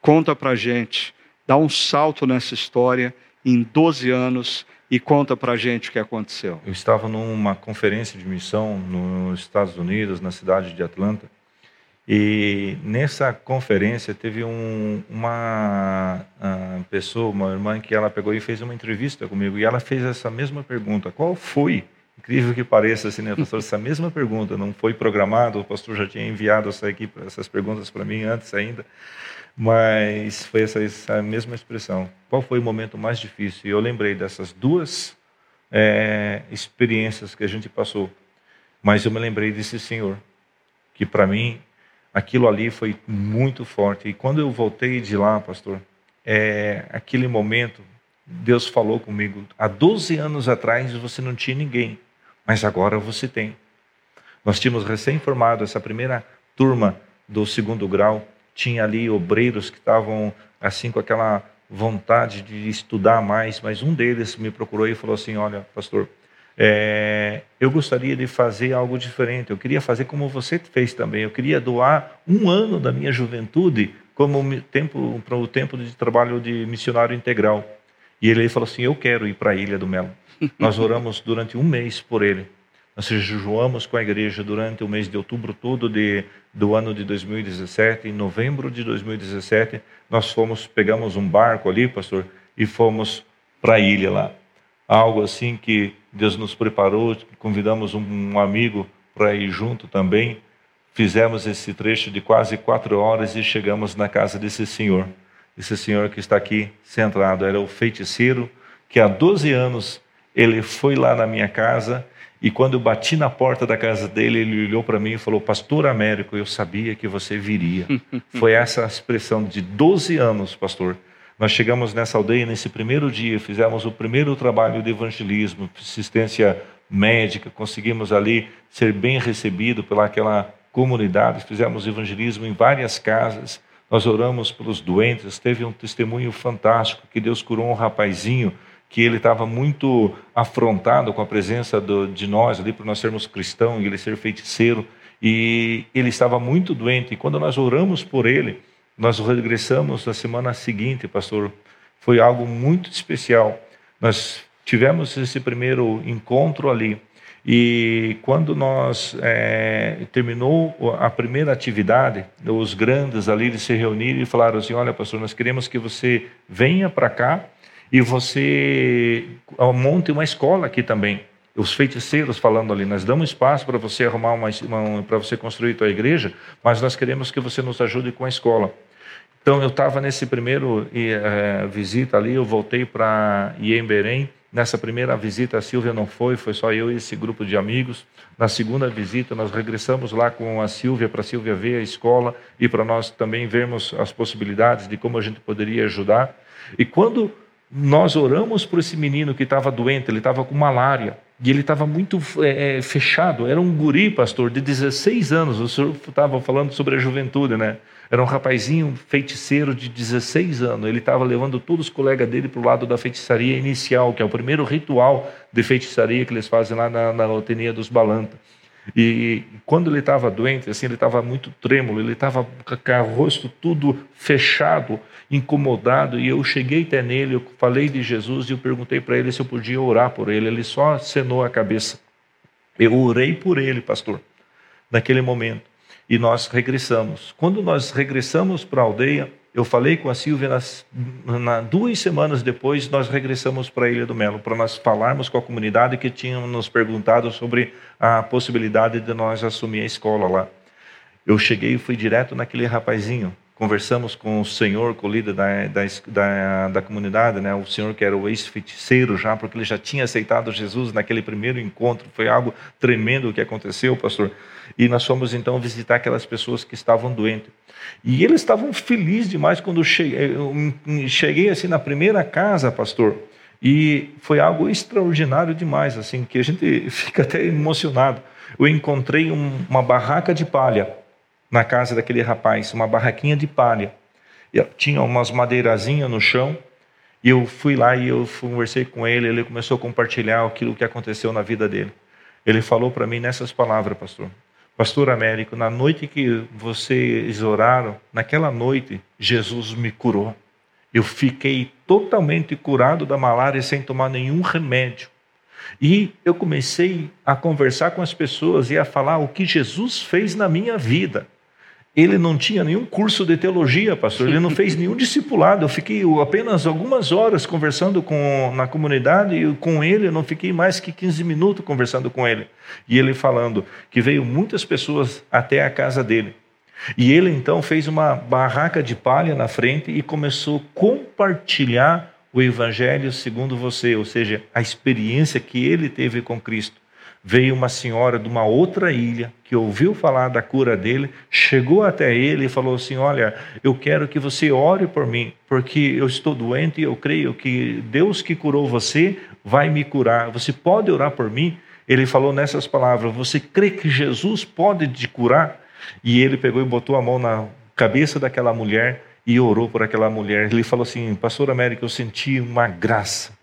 Conta para gente, dá um salto nessa história em 12 anos e conta para gente o que aconteceu. Eu estava numa conferência de missão nos Estados Unidos, na cidade de Atlanta, e nessa conferência teve um, uma uh, pessoa, uma irmã, que ela pegou e fez uma entrevista comigo. E ela fez essa mesma pergunta: qual foi? Incrível que pareça, assim, né, pastor? Essa mesma pergunta não foi programado. O pastor já tinha enviado essa, aqui, essas perguntas para mim antes ainda. Mas foi essa, essa, mesma expressão. Qual foi o momento mais difícil? E eu lembrei dessas duas é, experiências que a gente passou. Mas eu me lembrei desse Senhor, que para mim aquilo ali foi muito forte. E quando eu voltei de lá, pastor, é, aquele momento, Deus falou comigo: há 12 anos atrás você não tinha ninguém, mas agora você tem. Nós tínhamos recém-formado essa primeira turma do segundo grau, tinha ali obreiros que estavam assim com aquela vontade de estudar mais, mas um deles me procurou e falou assim: Olha, pastor, é, eu gostaria de fazer algo diferente. Eu queria fazer como você fez também. Eu queria doar um ano da minha juventude como tempo para o tempo de trabalho de missionário integral. E ele falou assim: Eu quero ir para a Ilha do Mel. Nós oramos durante um mês por ele. Nós jejuamos com a igreja durante o mês de outubro todo de, do ano de 2017. Em novembro de 2017, nós fomos, pegamos um barco ali, pastor, e fomos para a ilha lá algo assim que Deus nos preparou, convidamos um amigo para ir junto também. Fizemos esse trecho de quase quatro horas e chegamos na casa desse senhor. Esse senhor que está aqui centrado era o feiticeiro que há 12 anos ele foi lá na minha casa e quando eu bati na porta da casa dele, ele olhou para mim e falou: Pastor Américo, eu sabia que você viria. Foi essa a expressão de 12 anos, pastor, nós chegamos nessa aldeia nesse primeiro dia, fizemos o primeiro trabalho de evangelismo, assistência médica, conseguimos ali ser bem recebido pelaquela comunidade, fizemos evangelismo em várias casas, nós oramos pelos doentes, teve um testemunho fantástico que Deus curou um rapazinho que ele estava muito afrontado com a presença do, de nós ali, por nós sermos cristãos e ele ser feiticeiro, e ele estava muito doente. E quando nós oramos por ele, nós regressamos na semana seguinte, pastor. Foi algo muito especial. Nós tivemos esse primeiro encontro ali. E quando nós é, terminou a primeira atividade, os grandes ali se reuniram e falaram assim: Olha, pastor, nós queremos que você venha para cá e você monte uma escola aqui também. Os feiticeiros falando ali, nós damos espaço para você arrumar uma, uma para você construir tua igreja, mas nós queremos que você nos ajude com a escola. Então eu estava nesse primeiro é, visita ali, eu voltei para Iemberém. Nessa primeira visita a Silvia não foi, foi só eu e esse grupo de amigos. Na segunda visita nós regressamos lá com a Silvia para a Silvia ver a escola e para nós também vermos as possibilidades de como a gente poderia ajudar. E quando nós oramos por esse menino que estava doente, ele estava com malária. E ele estava muito é, fechado, era um guri, pastor, de 16 anos. O senhor estava falando sobre a juventude, né? Era um rapazinho feiticeiro de 16 anos. Ele estava levando todos os colegas dele para o lado da feitiçaria inicial, que é o primeiro ritual de feitiçaria que eles fazem lá na, na Otenia dos Balanta. E quando ele estava doente, assim, ele estava muito trêmulo, ele estava com o rosto tudo fechado, incomodado. E eu cheguei até nele, eu falei de Jesus e eu perguntei para ele se eu podia orar por ele. Ele só acenou a cabeça. Eu orei por ele, pastor, naquele momento e nós regressamos. Quando nós regressamos para a aldeia, eu falei com a Silvia, nas, na, duas semanas depois, nós regressamos para a Ilha do Melo, para nós falarmos com a comunidade que tinham nos perguntado sobre a possibilidade de nós assumir a escola lá. Eu cheguei e fui direto naquele rapazinho, conversamos com o senhor, com o líder da, da, da, da comunidade, né? o senhor que era o ex-feiticeiro já, porque ele já tinha aceitado Jesus naquele primeiro encontro, foi algo tremendo o que aconteceu, pastor. E nós fomos então visitar aquelas pessoas que estavam doentes. E eles estavam felizes demais quando eu cheguei, eu cheguei assim na primeira casa, pastor, e foi algo extraordinário demais, assim, que a gente fica até emocionado. Eu encontrei um, uma barraca de palha, na casa daquele rapaz, uma barraquinha de palha. E tinha umas madeirazinhas no chão. E eu fui lá e eu conversei com ele. Ele começou a compartilhar aquilo que aconteceu na vida dele. Ele falou para mim nessas palavras, pastor. Pastor Américo, na noite que vocês oraram, naquela noite, Jesus me curou. Eu fiquei totalmente curado da malária sem tomar nenhum remédio. E eu comecei a conversar com as pessoas e a falar o que Jesus fez na minha vida. Ele não tinha nenhum curso de teologia, pastor. Ele não fez nenhum discipulado. Eu fiquei apenas algumas horas conversando com, na comunidade e com ele. Eu não fiquei mais que 15 minutos conversando com ele. E ele falando que veio muitas pessoas até a casa dele. E ele então fez uma barraca de palha na frente e começou a compartilhar o evangelho segundo você, ou seja, a experiência que ele teve com Cristo veio uma senhora de uma outra ilha que ouviu falar da cura dele, chegou até ele e falou assim: Olha, eu quero que você ore por mim, porque eu estou doente e eu creio que Deus que curou você vai me curar. Você pode orar por mim? Ele falou nessas palavras: Você crê que Jesus pode te curar? E ele pegou e botou a mão na cabeça daquela mulher e orou por aquela mulher. Ele falou assim: Pastor América, eu senti uma graça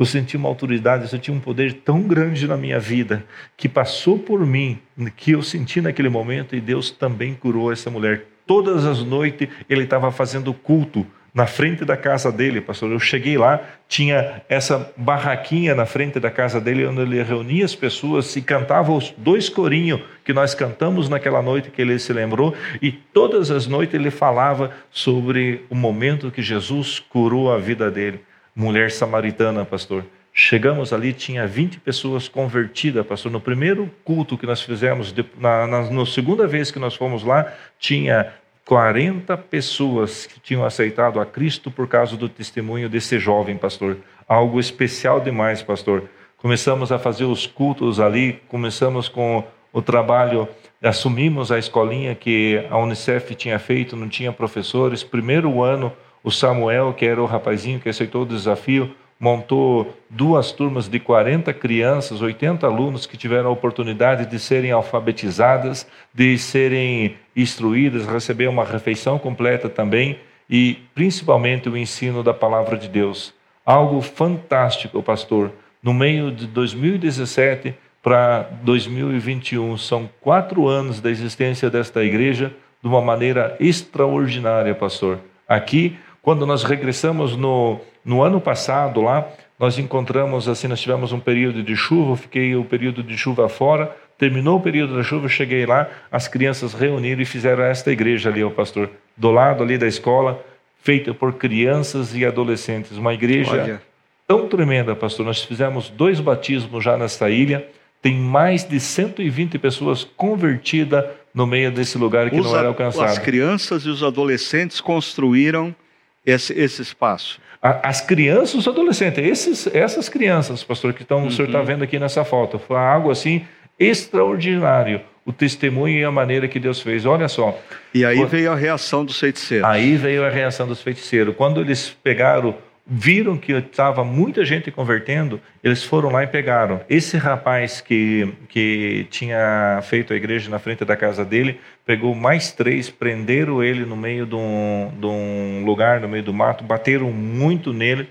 eu senti uma autoridade, eu senti um poder tão grande na minha vida que passou por mim, que eu senti naquele momento e Deus também curou essa mulher. Todas as noites ele estava fazendo culto na frente da casa dele, pastor. Eu cheguei lá, tinha essa barraquinha na frente da casa dele, onde ele reunia as pessoas e cantava os dois corinhos que nós cantamos naquela noite que ele se lembrou, e todas as noites ele falava sobre o momento que Jesus curou a vida dele mulher samaritana, pastor. Chegamos ali, tinha 20 pessoas convertidas, pastor. No primeiro culto que nós fizemos, na, na, na segunda vez que nós fomos lá, tinha 40 pessoas que tinham aceitado a Cristo por causa do testemunho desse jovem, pastor. Algo especial demais, pastor. Começamos a fazer os cultos ali, começamos com o trabalho, assumimos a escolinha que a Unicef tinha feito, não tinha professores. Primeiro ano, o Samuel, que era o rapazinho que aceitou o desafio, montou duas turmas de 40 crianças, 80 alunos que tiveram a oportunidade de serem alfabetizadas, de serem instruídas, receber uma refeição completa também e principalmente o ensino da palavra de Deus. Algo fantástico, pastor. No meio de 2017 para 2021, são quatro anos da existência desta igreja de uma maneira extraordinária, pastor. Aqui, quando nós regressamos no, no ano passado lá, nós encontramos assim, nós tivemos um período de chuva, fiquei o período de chuva fora, terminou o período da chuva, cheguei lá, as crianças reuniram e fizeram esta igreja ali, o pastor, do lado ali da escola, feita por crianças e adolescentes, uma igreja Olha. tão tremenda, pastor. Nós fizemos dois batismos já nesta ilha, tem mais de 120 pessoas convertidas no meio desse lugar que os não era alcançado. As crianças e os adolescentes construíram esse, esse espaço. As crianças, os adolescentes, esses, essas crianças, pastor, que estão, uhum. o senhor está uhum. vendo aqui nessa foto, foi algo assim extraordinário. O testemunho e a maneira que Deus fez. Olha só. E aí veio a reação dos feiticeiros. Aí veio a reação dos feiticeiros. Quando eles pegaram viram que estava muita gente convertendo, eles foram lá e pegaram. Esse rapaz que, que tinha feito a igreja na frente da casa dele, pegou mais três, prenderam ele no meio de um, de um lugar, no meio do mato, bateram muito nele.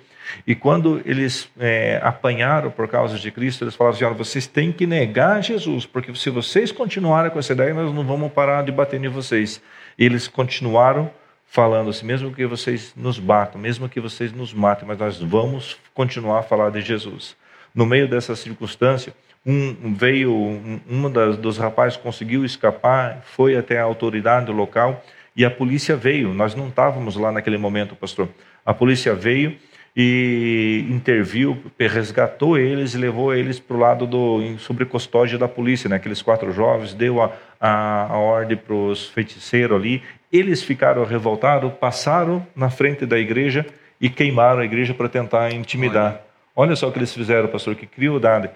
E quando eles é, apanharam por causa de Cristo, eles falaram assim: olha, vocês têm que negar Jesus, porque se vocês continuarem com essa ideia, nós não vamos parar de bater em vocês. E eles continuaram falando assim, mesmo que vocês nos batam, mesmo que vocês nos matem, mas nós vamos continuar a falar de Jesus. No meio dessa circunstância, um veio, um, um das, dos rapazes conseguiu escapar, foi até a autoridade local e a polícia veio. Nós não estávamos lá naquele momento, pastor. A polícia veio e interviu, resgatou eles e levou eles para o lado do sobre custódia da polícia, né? Aqueles quatro jovens deu a, a, a ordem para os feiticeiros ali eles ficaram revoltados, passaram na frente da igreja e queimaram a igreja para tentar intimidar. Olha. Olha só o que eles fizeram, pastor, que crueldade.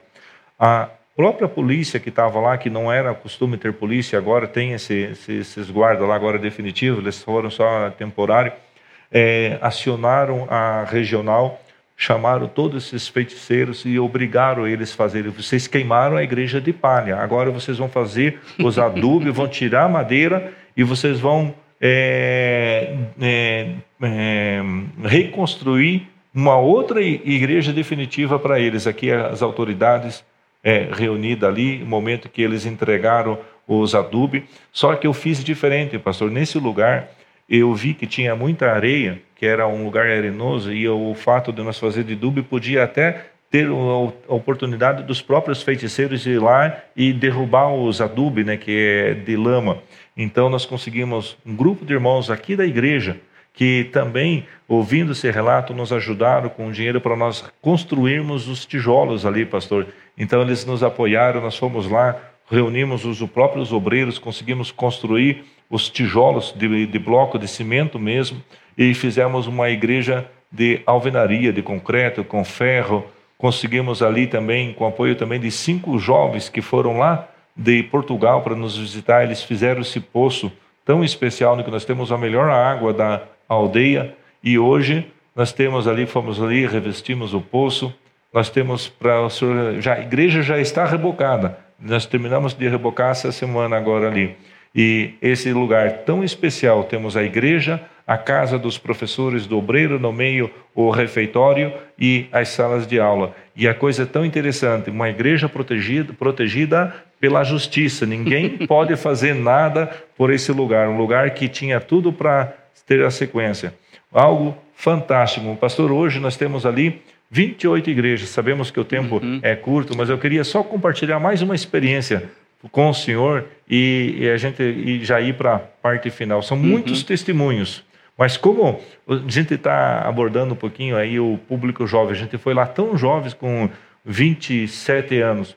A própria polícia que estava lá, que não era costume ter polícia, agora tem esse, esse, esses guardas lá, agora definitivo, eles foram só temporário, é, acionaram a regional, chamaram todos esses feiticeiros e obrigaram eles a fazerem. Vocês queimaram a igreja de palha, agora vocês vão fazer os adubos, vão tirar a madeira e vocês vão é, é, é, reconstruir uma outra igreja definitiva para eles. Aqui as autoridades é, reunidas ali, o momento que eles entregaram os adubos. Só que eu fiz diferente, pastor. Nesse lugar eu vi que tinha muita areia, que era um lugar arenoso, e o fato de nós fazer de adubo podia até ter a oportunidade dos próprios feiticeiros ir lá e derrubar os adubos, né, que é de lama. Então nós conseguimos um grupo de irmãos aqui da igreja que também, ouvindo esse relato, nos ajudaram com dinheiro para nós construirmos os tijolos ali, pastor. Então eles nos apoiaram, nós fomos lá, reunimos os próprios obreiros, conseguimos construir os tijolos de, de bloco de cimento mesmo e fizemos uma igreja de alvenaria, de concreto, com ferro. Conseguimos ali também, com apoio também de cinco jovens que foram lá de Portugal para nos visitar, eles fizeram esse poço tão especial no que nós temos a melhor água da aldeia e hoje nós temos ali, fomos ali, revestimos o poço, nós temos para o senhor, já a igreja já está rebocada. Nós terminamos de rebocar essa semana agora ali. E esse lugar tão especial, temos a igreja, a casa dos professores do obreiro, no meio o refeitório e as salas de aula. E a coisa é tão interessante, uma igreja protegida, protegida pela justiça. Ninguém pode fazer nada por esse lugar, um lugar que tinha tudo para ter a sequência. Algo fantástico. Pastor, hoje nós temos ali 28 igrejas. Sabemos que o tempo uhum. é curto, mas eu queria só compartilhar mais uma experiência com o senhor e, e a gente e já ir para a parte final. São uhum. muitos testemunhos. Mas como a gente está abordando um pouquinho aí o público jovem, a gente foi lá tão jovens com 27 anos.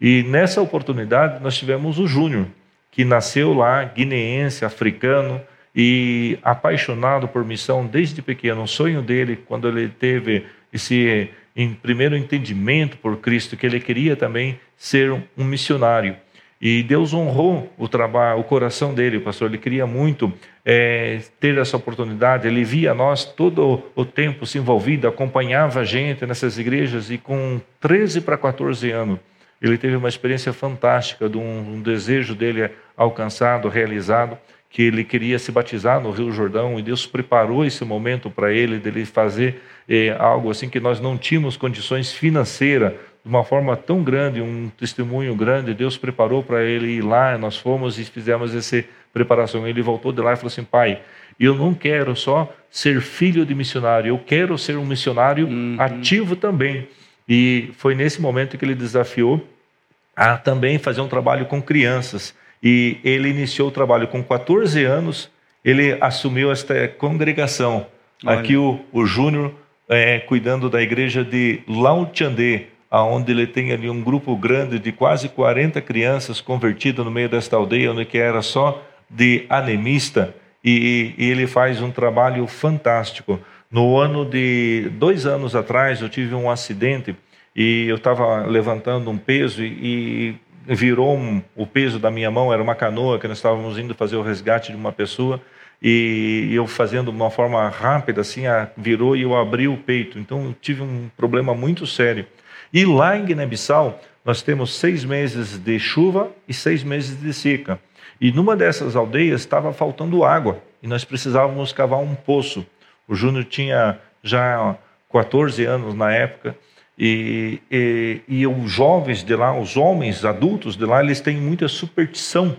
E nessa oportunidade nós tivemos o Júnior, que nasceu lá, guineense, africano, e apaixonado por missão desde pequeno. Um sonho dele, quando ele teve esse em primeiro entendimento por Cristo, que ele queria também ser um missionário. E Deus honrou o trabalho, o coração dele, pastor. Ele queria muito é, ter essa oportunidade. Ele via nós todo o tempo se envolvido, acompanhava a gente nessas igrejas. E com 13 para 14 anos, ele teve uma experiência fantástica de um, um desejo dele alcançado, realizado, que ele queria se batizar no Rio Jordão e Deus preparou esse momento para ele, dele fazer é, algo assim que nós não tínhamos condições financeiras de uma forma tão grande, um testemunho grande. Deus preparou para ele ir lá, nós fomos e fizemos essa preparação. Ele voltou de lá e falou assim: Pai, eu não quero só ser filho de missionário, eu quero ser um missionário uhum. ativo também. E foi nesse momento que ele desafiou a também fazer um trabalho com crianças. E ele iniciou o trabalho com 14 anos, ele assumiu esta congregação. Olha. Aqui o, o Júnior é, cuidando da igreja de Lautiandê, aonde ele tem ali um grupo grande de quase 40 crianças convertidas no meio desta aldeia, onde que era só de anemista, e, e ele faz um trabalho fantástico. No ano de dois anos atrás, eu tive um acidente e eu estava levantando um peso e, e virou um, o peso da minha mão, era uma canoa que nós estávamos indo fazer o resgate de uma pessoa e eu fazendo de uma forma rápida assim, virou e eu abri o peito. Então eu tive um problema muito sério. E lá em Guiné-Bissau nós temos seis meses de chuva e seis meses de seca. E numa dessas aldeias estava faltando água e nós precisávamos cavar um poço. O Júnior tinha já 14 anos na época e, e, e os jovens de lá, os homens adultos de lá, eles têm muita superstição.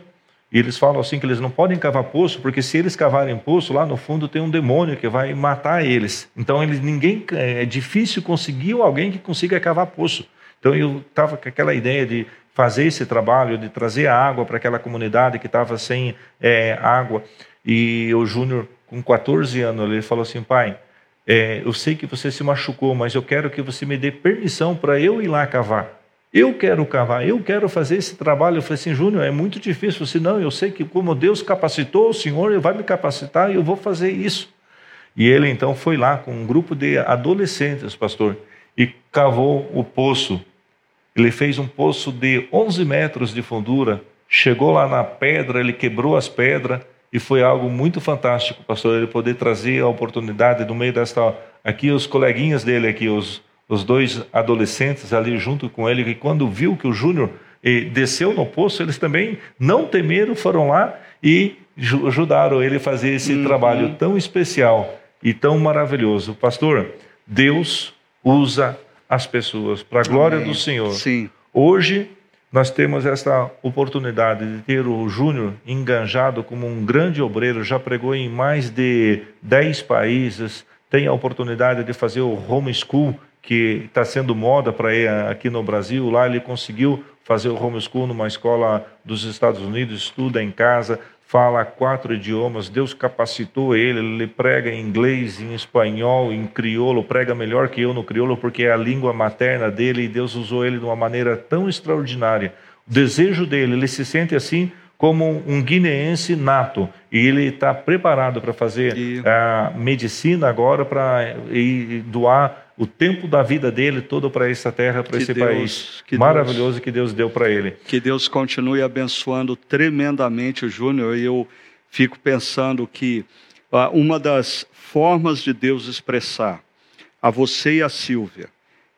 E eles falam assim que eles não podem cavar poço, porque se eles cavarem poço, lá no fundo tem um demônio que vai matar eles. Então eles ninguém é difícil conseguir alguém que consiga cavar poço. Então eu estava com aquela ideia de fazer esse trabalho, de trazer água para aquela comunidade que estava sem é, água. E o Júnior, com 14 anos, ele falou assim, pai, é, eu sei que você se machucou, mas eu quero que você me dê permissão para eu ir lá cavar. Eu quero cavar, eu quero fazer esse trabalho. Eu falei assim, Júnior, é muito difícil. Você não, eu sei que como Deus capacitou o Senhor, Ele vai me capacitar e eu vou fazer isso. E ele então foi lá com um grupo de adolescentes, pastor, e cavou o poço. Ele fez um poço de 11 metros de fundura, chegou lá na pedra, ele quebrou as pedras e foi algo muito fantástico, pastor, ele poder trazer a oportunidade no meio desta aqui os coleguinhas dele aqui, os, os dois adolescentes ali junto com ele, que quando viu que o Júnior eh, desceu no poço, eles também não temeram, foram lá e ajudaram ele a fazer esse uhum. trabalho tão especial e tão maravilhoso. Pastor, Deus usa as pessoas para a glória Amém. do Senhor. Sim. Hoje nós temos essa oportunidade de ter o Júnior enganjado como um grande obreiro, já pregou em mais de 10 países, tem a oportunidade de fazer o homeschool, que está sendo moda para ele aqui no Brasil. Lá ele conseguiu fazer o homeschool numa escola dos Estados Unidos, estuda em casa, fala quatro idiomas, Deus capacitou ele, ele prega em inglês, em espanhol, em crioulo, prega melhor que eu no crioulo porque é a língua materna dele e Deus usou ele de uma maneira tão extraordinária. O desejo dele, ele se sente assim como um guineense nato e ele está preparado para fazer e... a medicina agora para doar o tempo da vida dele todo para essa terra, para esse Deus, país que maravilhoso Deus, que Deus deu para ele. Que Deus continue abençoando tremendamente o Júnior. E eu fico pensando que uh, uma das formas de Deus expressar a você e a Silvia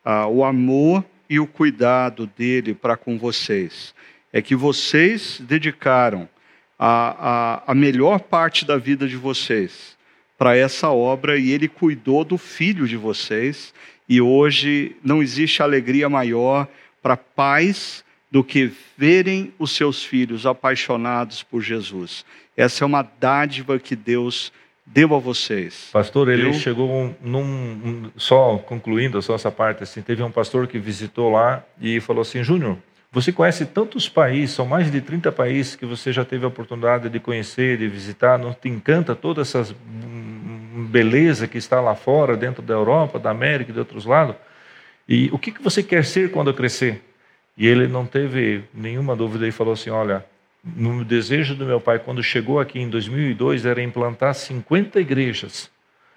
uh, o amor e o cuidado dele para com vocês é que vocês dedicaram a, a, a melhor parte da vida de vocês para essa obra e ele cuidou do filho de vocês. E hoje não existe alegria maior para pais do que verem os seus filhos apaixonados por Jesus. Essa é uma dádiva que Deus deu a vocês. Pastor, ele deu... chegou num, um, só concluindo só essa parte assim, teve um pastor que visitou lá e falou assim, Júnior, você conhece tantos países, são mais de 30 países que você já teve a oportunidade de conhecer, de visitar, não te encanta toda essa beleza que está lá fora, dentro da Europa, da América e de outros lados? E o que, que você quer ser quando crescer? E ele não teve nenhuma dúvida e falou assim: Olha, no desejo do meu pai, quando chegou aqui em 2002, era implantar 50 igrejas.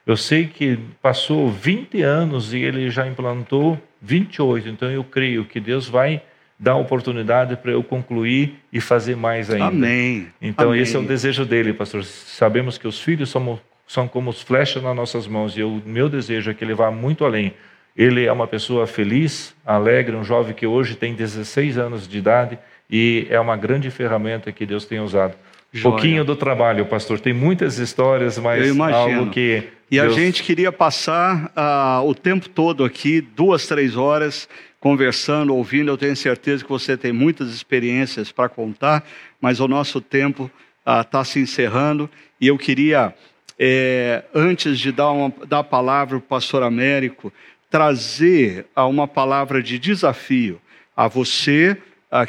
Eu sei que passou 20 anos e ele já implantou 28, então eu creio que Deus vai dá oportunidade para eu concluir e fazer mais ainda. Amém. Então Amém. esse é o desejo dele, pastor. Sabemos que os filhos são, são como os flechas nas nossas mãos e o meu desejo é que ele vá muito além. Ele é uma pessoa feliz, alegre, um jovem que hoje tem 16 anos de idade e é uma grande ferramenta que Deus tem usado. Joia. pouquinho do trabalho, pastor. Tem muitas histórias, mas algo que. E Deus... a gente queria passar uh, o tempo todo aqui, duas, três horas, conversando, ouvindo. Eu tenho certeza que você tem muitas experiências para contar, mas o nosso tempo está uh, se encerrando. E eu queria, é, antes de dar, uma, dar a palavra para o pastor Américo, trazer uh, uma palavra de desafio a você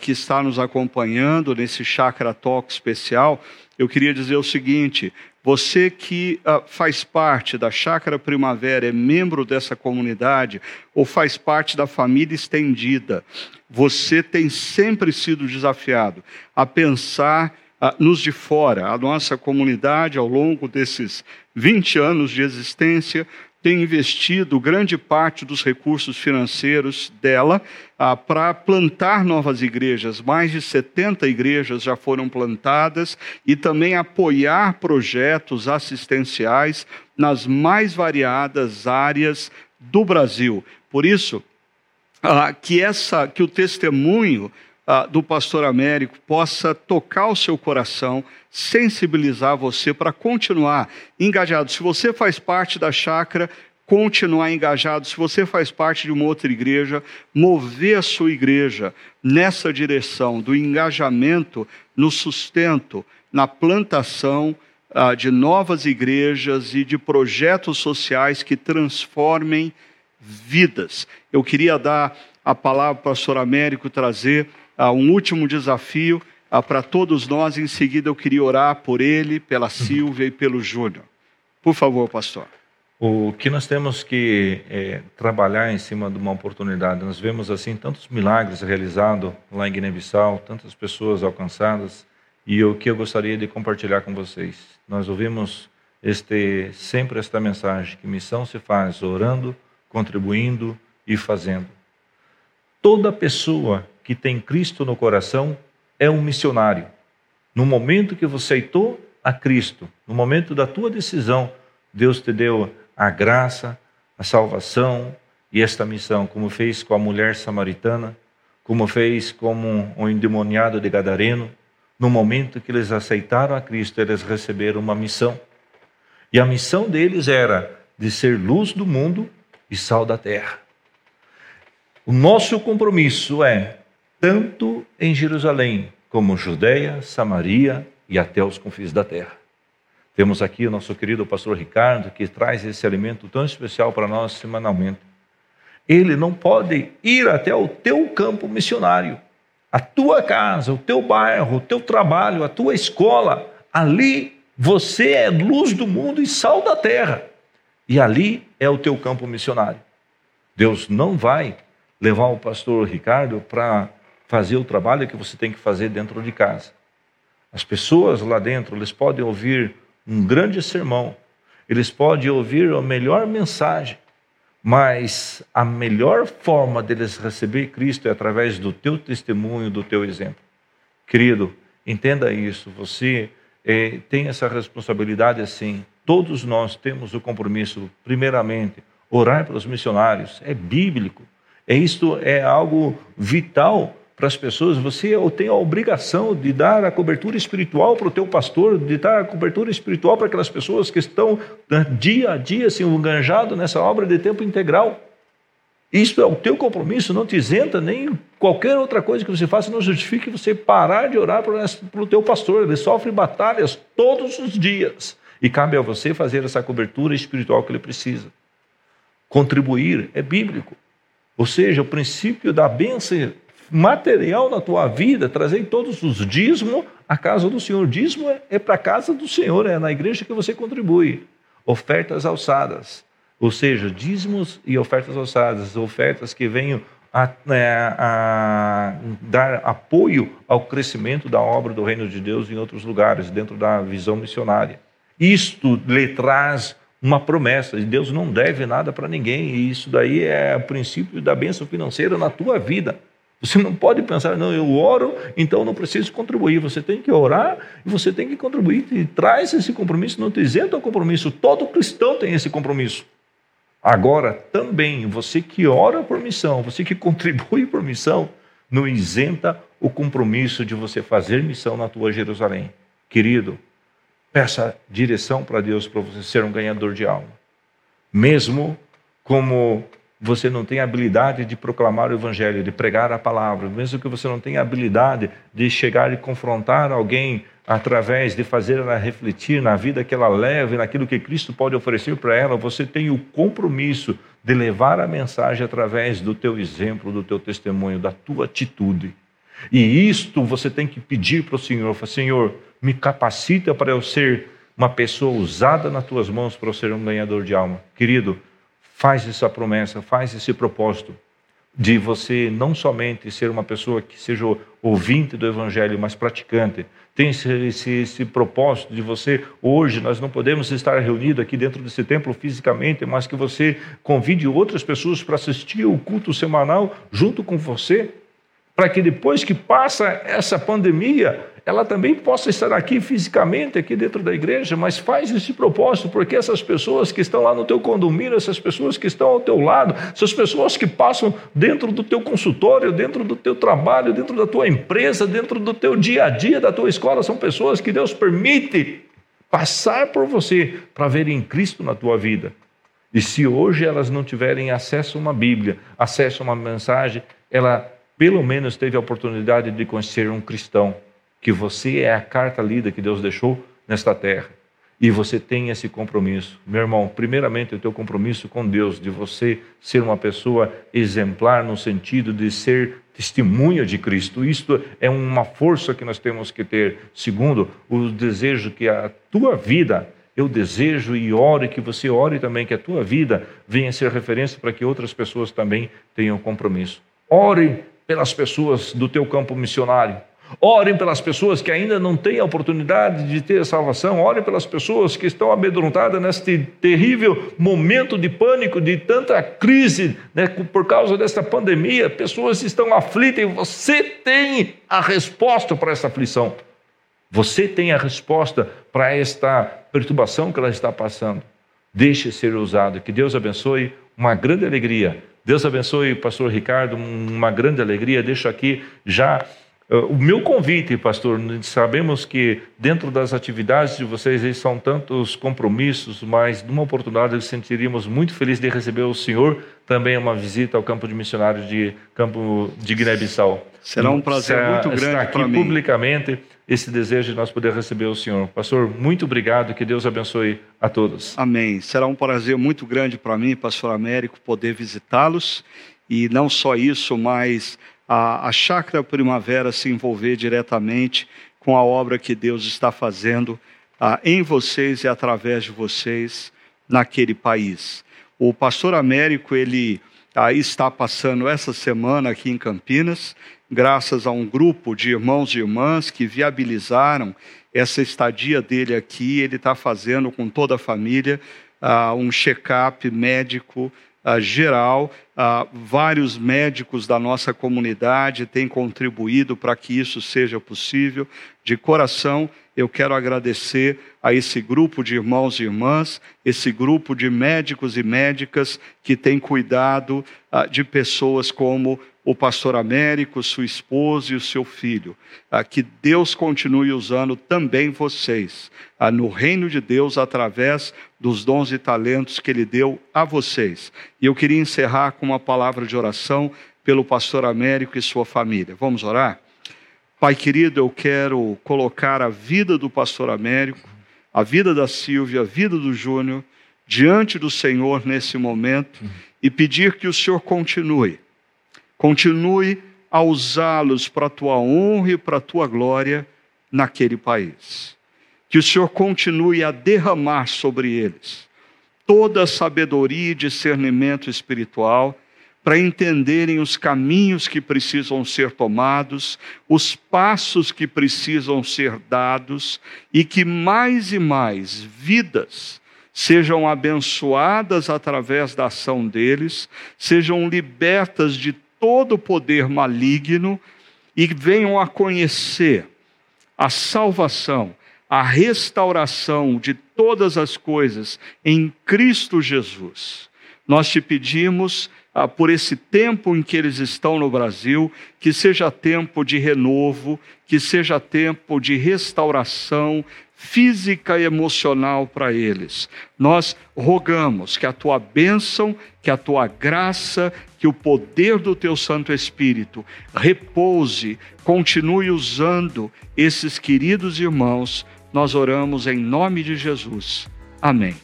que está nos acompanhando nesse Chakra Talk especial, eu queria dizer o seguinte: você que uh, faz parte da Chácara Primavera, é membro dessa comunidade ou faz parte da família estendida, você tem sempre sido desafiado a pensar nos de fora. A nossa comunidade, ao longo desses 20 anos de existência, tem investido grande parte dos recursos financeiros dela ah, para plantar novas igrejas. Mais de 70 igrejas já foram plantadas e também apoiar projetos assistenciais nas mais variadas áreas do Brasil. Por isso, ah, que, essa, que o testemunho ah, do pastor Américo possa tocar o seu coração, sensibilizar você para continuar engajado. Se você faz parte da chácara, continuar engajado. Se você faz parte de uma outra igreja, mover a sua igreja nessa direção do engajamento no sustento, na plantação ah, de novas igrejas e de projetos sociais que transformem vidas. Eu queria dar a palavra para o pastor Américo trazer um último desafio uh, para todos nós. Em seguida, eu queria orar por ele, pela Silvia e pelo Júnior. Por favor, pastor. O que nós temos que é, trabalhar em cima de uma oportunidade. Nós vemos assim tantos milagres realizados lá em Guiné-Bissau, tantas pessoas alcançadas, e o que eu gostaria de compartilhar com vocês. Nós ouvimos este sempre esta mensagem que missão se faz orando, contribuindo e fazendo. Toda pessoa que tem Cristo no coração é um missionário. No momento que você aceitou a Cristo, no momento da tua decisão, Deus te deu a graça, a salvação e esta missão, como fez com a mulher samaritana, como fez com o endemoniado de Gadareno. No momento que eles aceitaram a Cristo, eles receberam uma missão. E a missão deles era de ser luz do mundo e sal da terra. O nosso compromisso é tanto em Jerusalém como Judeia, Samaria e até os confins da terra. Temos aqui o nosso querido pastor Ricardo, que traz esse alimento tão especial para nós semanalmente. Ele não pode ir até o teu campo missionário, a tua casa, o teu bairro, o teu trabalho, a tua escola. Ali você é luz do mundo e sal da terra. E ali é o teu campo missionário. Deus não vai levar o pastor Ricardo para fazer o trabalho que você tem que fazer dentro de casa. As pessoas lá dentro, eles podem ouvir um grande sermão, eles podem ouvir a melhor mensagem, mas a melhor forma deles receber Cristo é através do teu testemunho, do teu exemplo. Querido, entenda isso, você é, tem essa responsabilidade assim. Todos nós temos o compromisso, primeiramente, orar pelos missionários, é bíblico. É isto é algo vital para as pessoas, você tem a obrigação de dar a cobertura espiritual para o teu pastor, de dar a cobertura espiritual para aquelas pessoas que estão né, dia a dia se assim, enganjado nessa obra de tempo integral. Isto é o teu compromisso, não te isenta nem qualquer outra coisa que você faça, não justifique você parar de orar para o teu pastor. Ele sofre batalhas todos os dias. E cabe a você fazer essa cobertura espiritual que ele precisa. Contribuir é bíblico. Ou seja, o princípio da bênção material na tua vida, trazer todos os dízimos à casa do Senhor. Dízimo é, é para a casa do Senhor, é na igreja que você contribui. Ofertas alçadas, ou seja, dízimos e ofertas alçadas, ofertas que venham a, é, a, dar apoio ao crescimento da obra do reino de Deus em outros lugares, dentro da visão missionária. Isto lhe traz uma promessa, e Deus não deve nada para ninguém, e isso daí é o princípio da bênção financeira na tua vida. Você não pode pensar, não, eu oro, então não preciso contribuir. Você tem que orar e você tem que contribuir. E traz esse compromisso, não te isenta o compromisso. Todo cristão tem esse compromisso. Agora, também, você que ora por missão, você que contribui por missão, não isenta o compromisso de você fazer missão na tua Jerusalém. querido, peça direção para Deus para você ser um ganhador de alma. Mesmo como você não tem habilidade de proclamar o evangelho, de pregar a palavra, mesmo que você não tenha habilidade de chegar e confrontar alguém através de fazer ela refletir na vida que ela leva naquilo que Cristo pode oferecer para ela, você tem o compromisso de levar a mensagem através do teu exemplo, do teu testemunho, da tua atitude. E isto você tem que pedir para o Senhor, Senhor, me capacita para eu ser uma pessoa usada nas tuas mãos para eu ser um ganhador de alma. Querido, faz essa promessa, faz esse propósito de você não somente ser uma pessoa que seja ouvinte do Evangelho, mas praticante. Tem esse, esse, esse, propósito de você, hoje, nós não podemos estar reunidos aqui dentro desse templo fisicamente, mas que você convide outras pessoas para assistir o culto semanal junto com você, para que depois que passa essa pandemia, ela também possa estar aqui fisicamente, aqui dentro da igreja, mas faz esse propósito, porque essas pessoas que estão lá no teu condomínio, essas pessoas que estão ao teu lado, essas pessoas que passam dentro do teu consultório, dentro do teu trabalho, dentro da tua empresa, dentro do teu dia a dia, da tua escola, são pessoas que Deus permite passar por você para verem Cristo na tua vida. E se hoje elas não tiverem acesso a uma Bíblia, acesso a uma mensagem, ela pelo menos teve a oportunidade de conhecer um cristão que você é a carta lida que Deus deixou nesta terra. E você tem esse compromisso. Meu irmão, primeiramente o teu compromisso com Deus, de você ser uma pessoa exemplar no sentido de ser testemunha de Cristo. Isto é uma força que nós temos que ter. Segundo, o desejo que a tua vida, eu desejo e oro que você ore também que a tua vida venha ser referência para que outras pessoas também tenham compromisso. Ore pelas pessoas do teu campo missionário. Orem pelas pessoas que ainda não têm a oportunidade de ter salvação. Orem pelas pessoas que estão amedrontadas neste terrível momento de pânico, de tanta crise né, por causa desta pandemia. Pessoas estão aflitas e você tem a resposta para essa aflição. Você tem a resposta para esta perturbação que ela está passando. Deixe ser usado. Que Deus abençoe. Uma grande alegria. Deus abençoe, pastor Ricardo. Uma grande alegria. Deixo aqui já Uh, o meu convite, pastor, sabemos que dentro das atividades de vocês são tantos compromissos, mas numa oportunidade sentiríamos muito felizes de receber o senhor também uma visita ao campo de missionários de campo de Guiné-Bissau. Será um prazer Será, muito grande aqui para mim. publicamente esse desejo de nós poder receber o senhor. Pastor, muito obrigado, que Deus abençoe a todos. Amém. Será um prazer muito grande para mim, pastor Américo, poder visitá-los e não só isso, mas a, a Chácara Primavera se envolver diretamente com a obra que Deus está fazendo ah, em vocês e através de vocês naquele país. O pastor Américo, ele ah, está passando essa semana aqui em Campinas, graças a um grupo de irmãos e irmãs que viabilizaram essa estadia dele aqui. Ele está fazendo com toda a família ah, um check-up médico uh, geral. Uh, vários médicos da nossa comunidade têm contribuído para que isso seja possível. De coração, eu quero agradecer a esse grupo de irmãos e irmãs, esse grupo de médicos e médicas que têm cuidado uh, de pessoas como o pastor Américo, sua esposa e o seu filho. Ah, que Deus continue usando também vocês ah, no reino de Deus através dos dons e talentos que Ele deu a vocês. E eu queria encerrar com uma palavra de oração pelo pastor Américo e sua família. Vamos orar? Pai querido, eu quero colocar a vida do pastor Américo, a vida da Silvia, a vida do Júnior diante do Senhor nesse momento e pedir que o Senhor continue Continue a usá-los para a tua honra e para a tua glória naquele país. Que o Senhor continue a derramar sobre eles toda a sabedoria e discernimento espiritual para entenderem os caminhos que precisam ser tomados, os passos que precisam ser dados e que mais e mais vidas sejam abençoadas através da ação deles, sejam libertas de todo poder maligno e venham a conhecer a salvação, a restauração de todas as coisas em Cristo Jesus. Nós te pedimos ah, por esse tempo em que eles estão no Brasil, que seja tempo de renovo, que seja tempo de restauração física e emocional para eles. Nós rogamos que a tua bênção, que a tua graça, que o poder do teu Santo Espírito repouse, continue usando esses queridos irmãos. Nós oramos em nome de Jesus. Amém.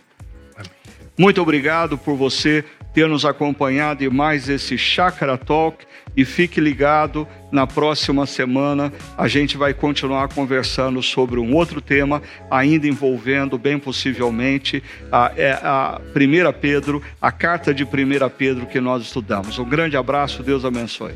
Amém. Muito obrigado por você ter nos acompanhado em mais esse Chakra Talk e fique ligado, na próxima semana a gente vai continuar conversando sobre um outro tema, ainda envolvendo, bem possivelmente, a, é, a 1 Pedro, a carta de 1 Pedro que nós estudamos. Um grande abraço, Deus abençoe.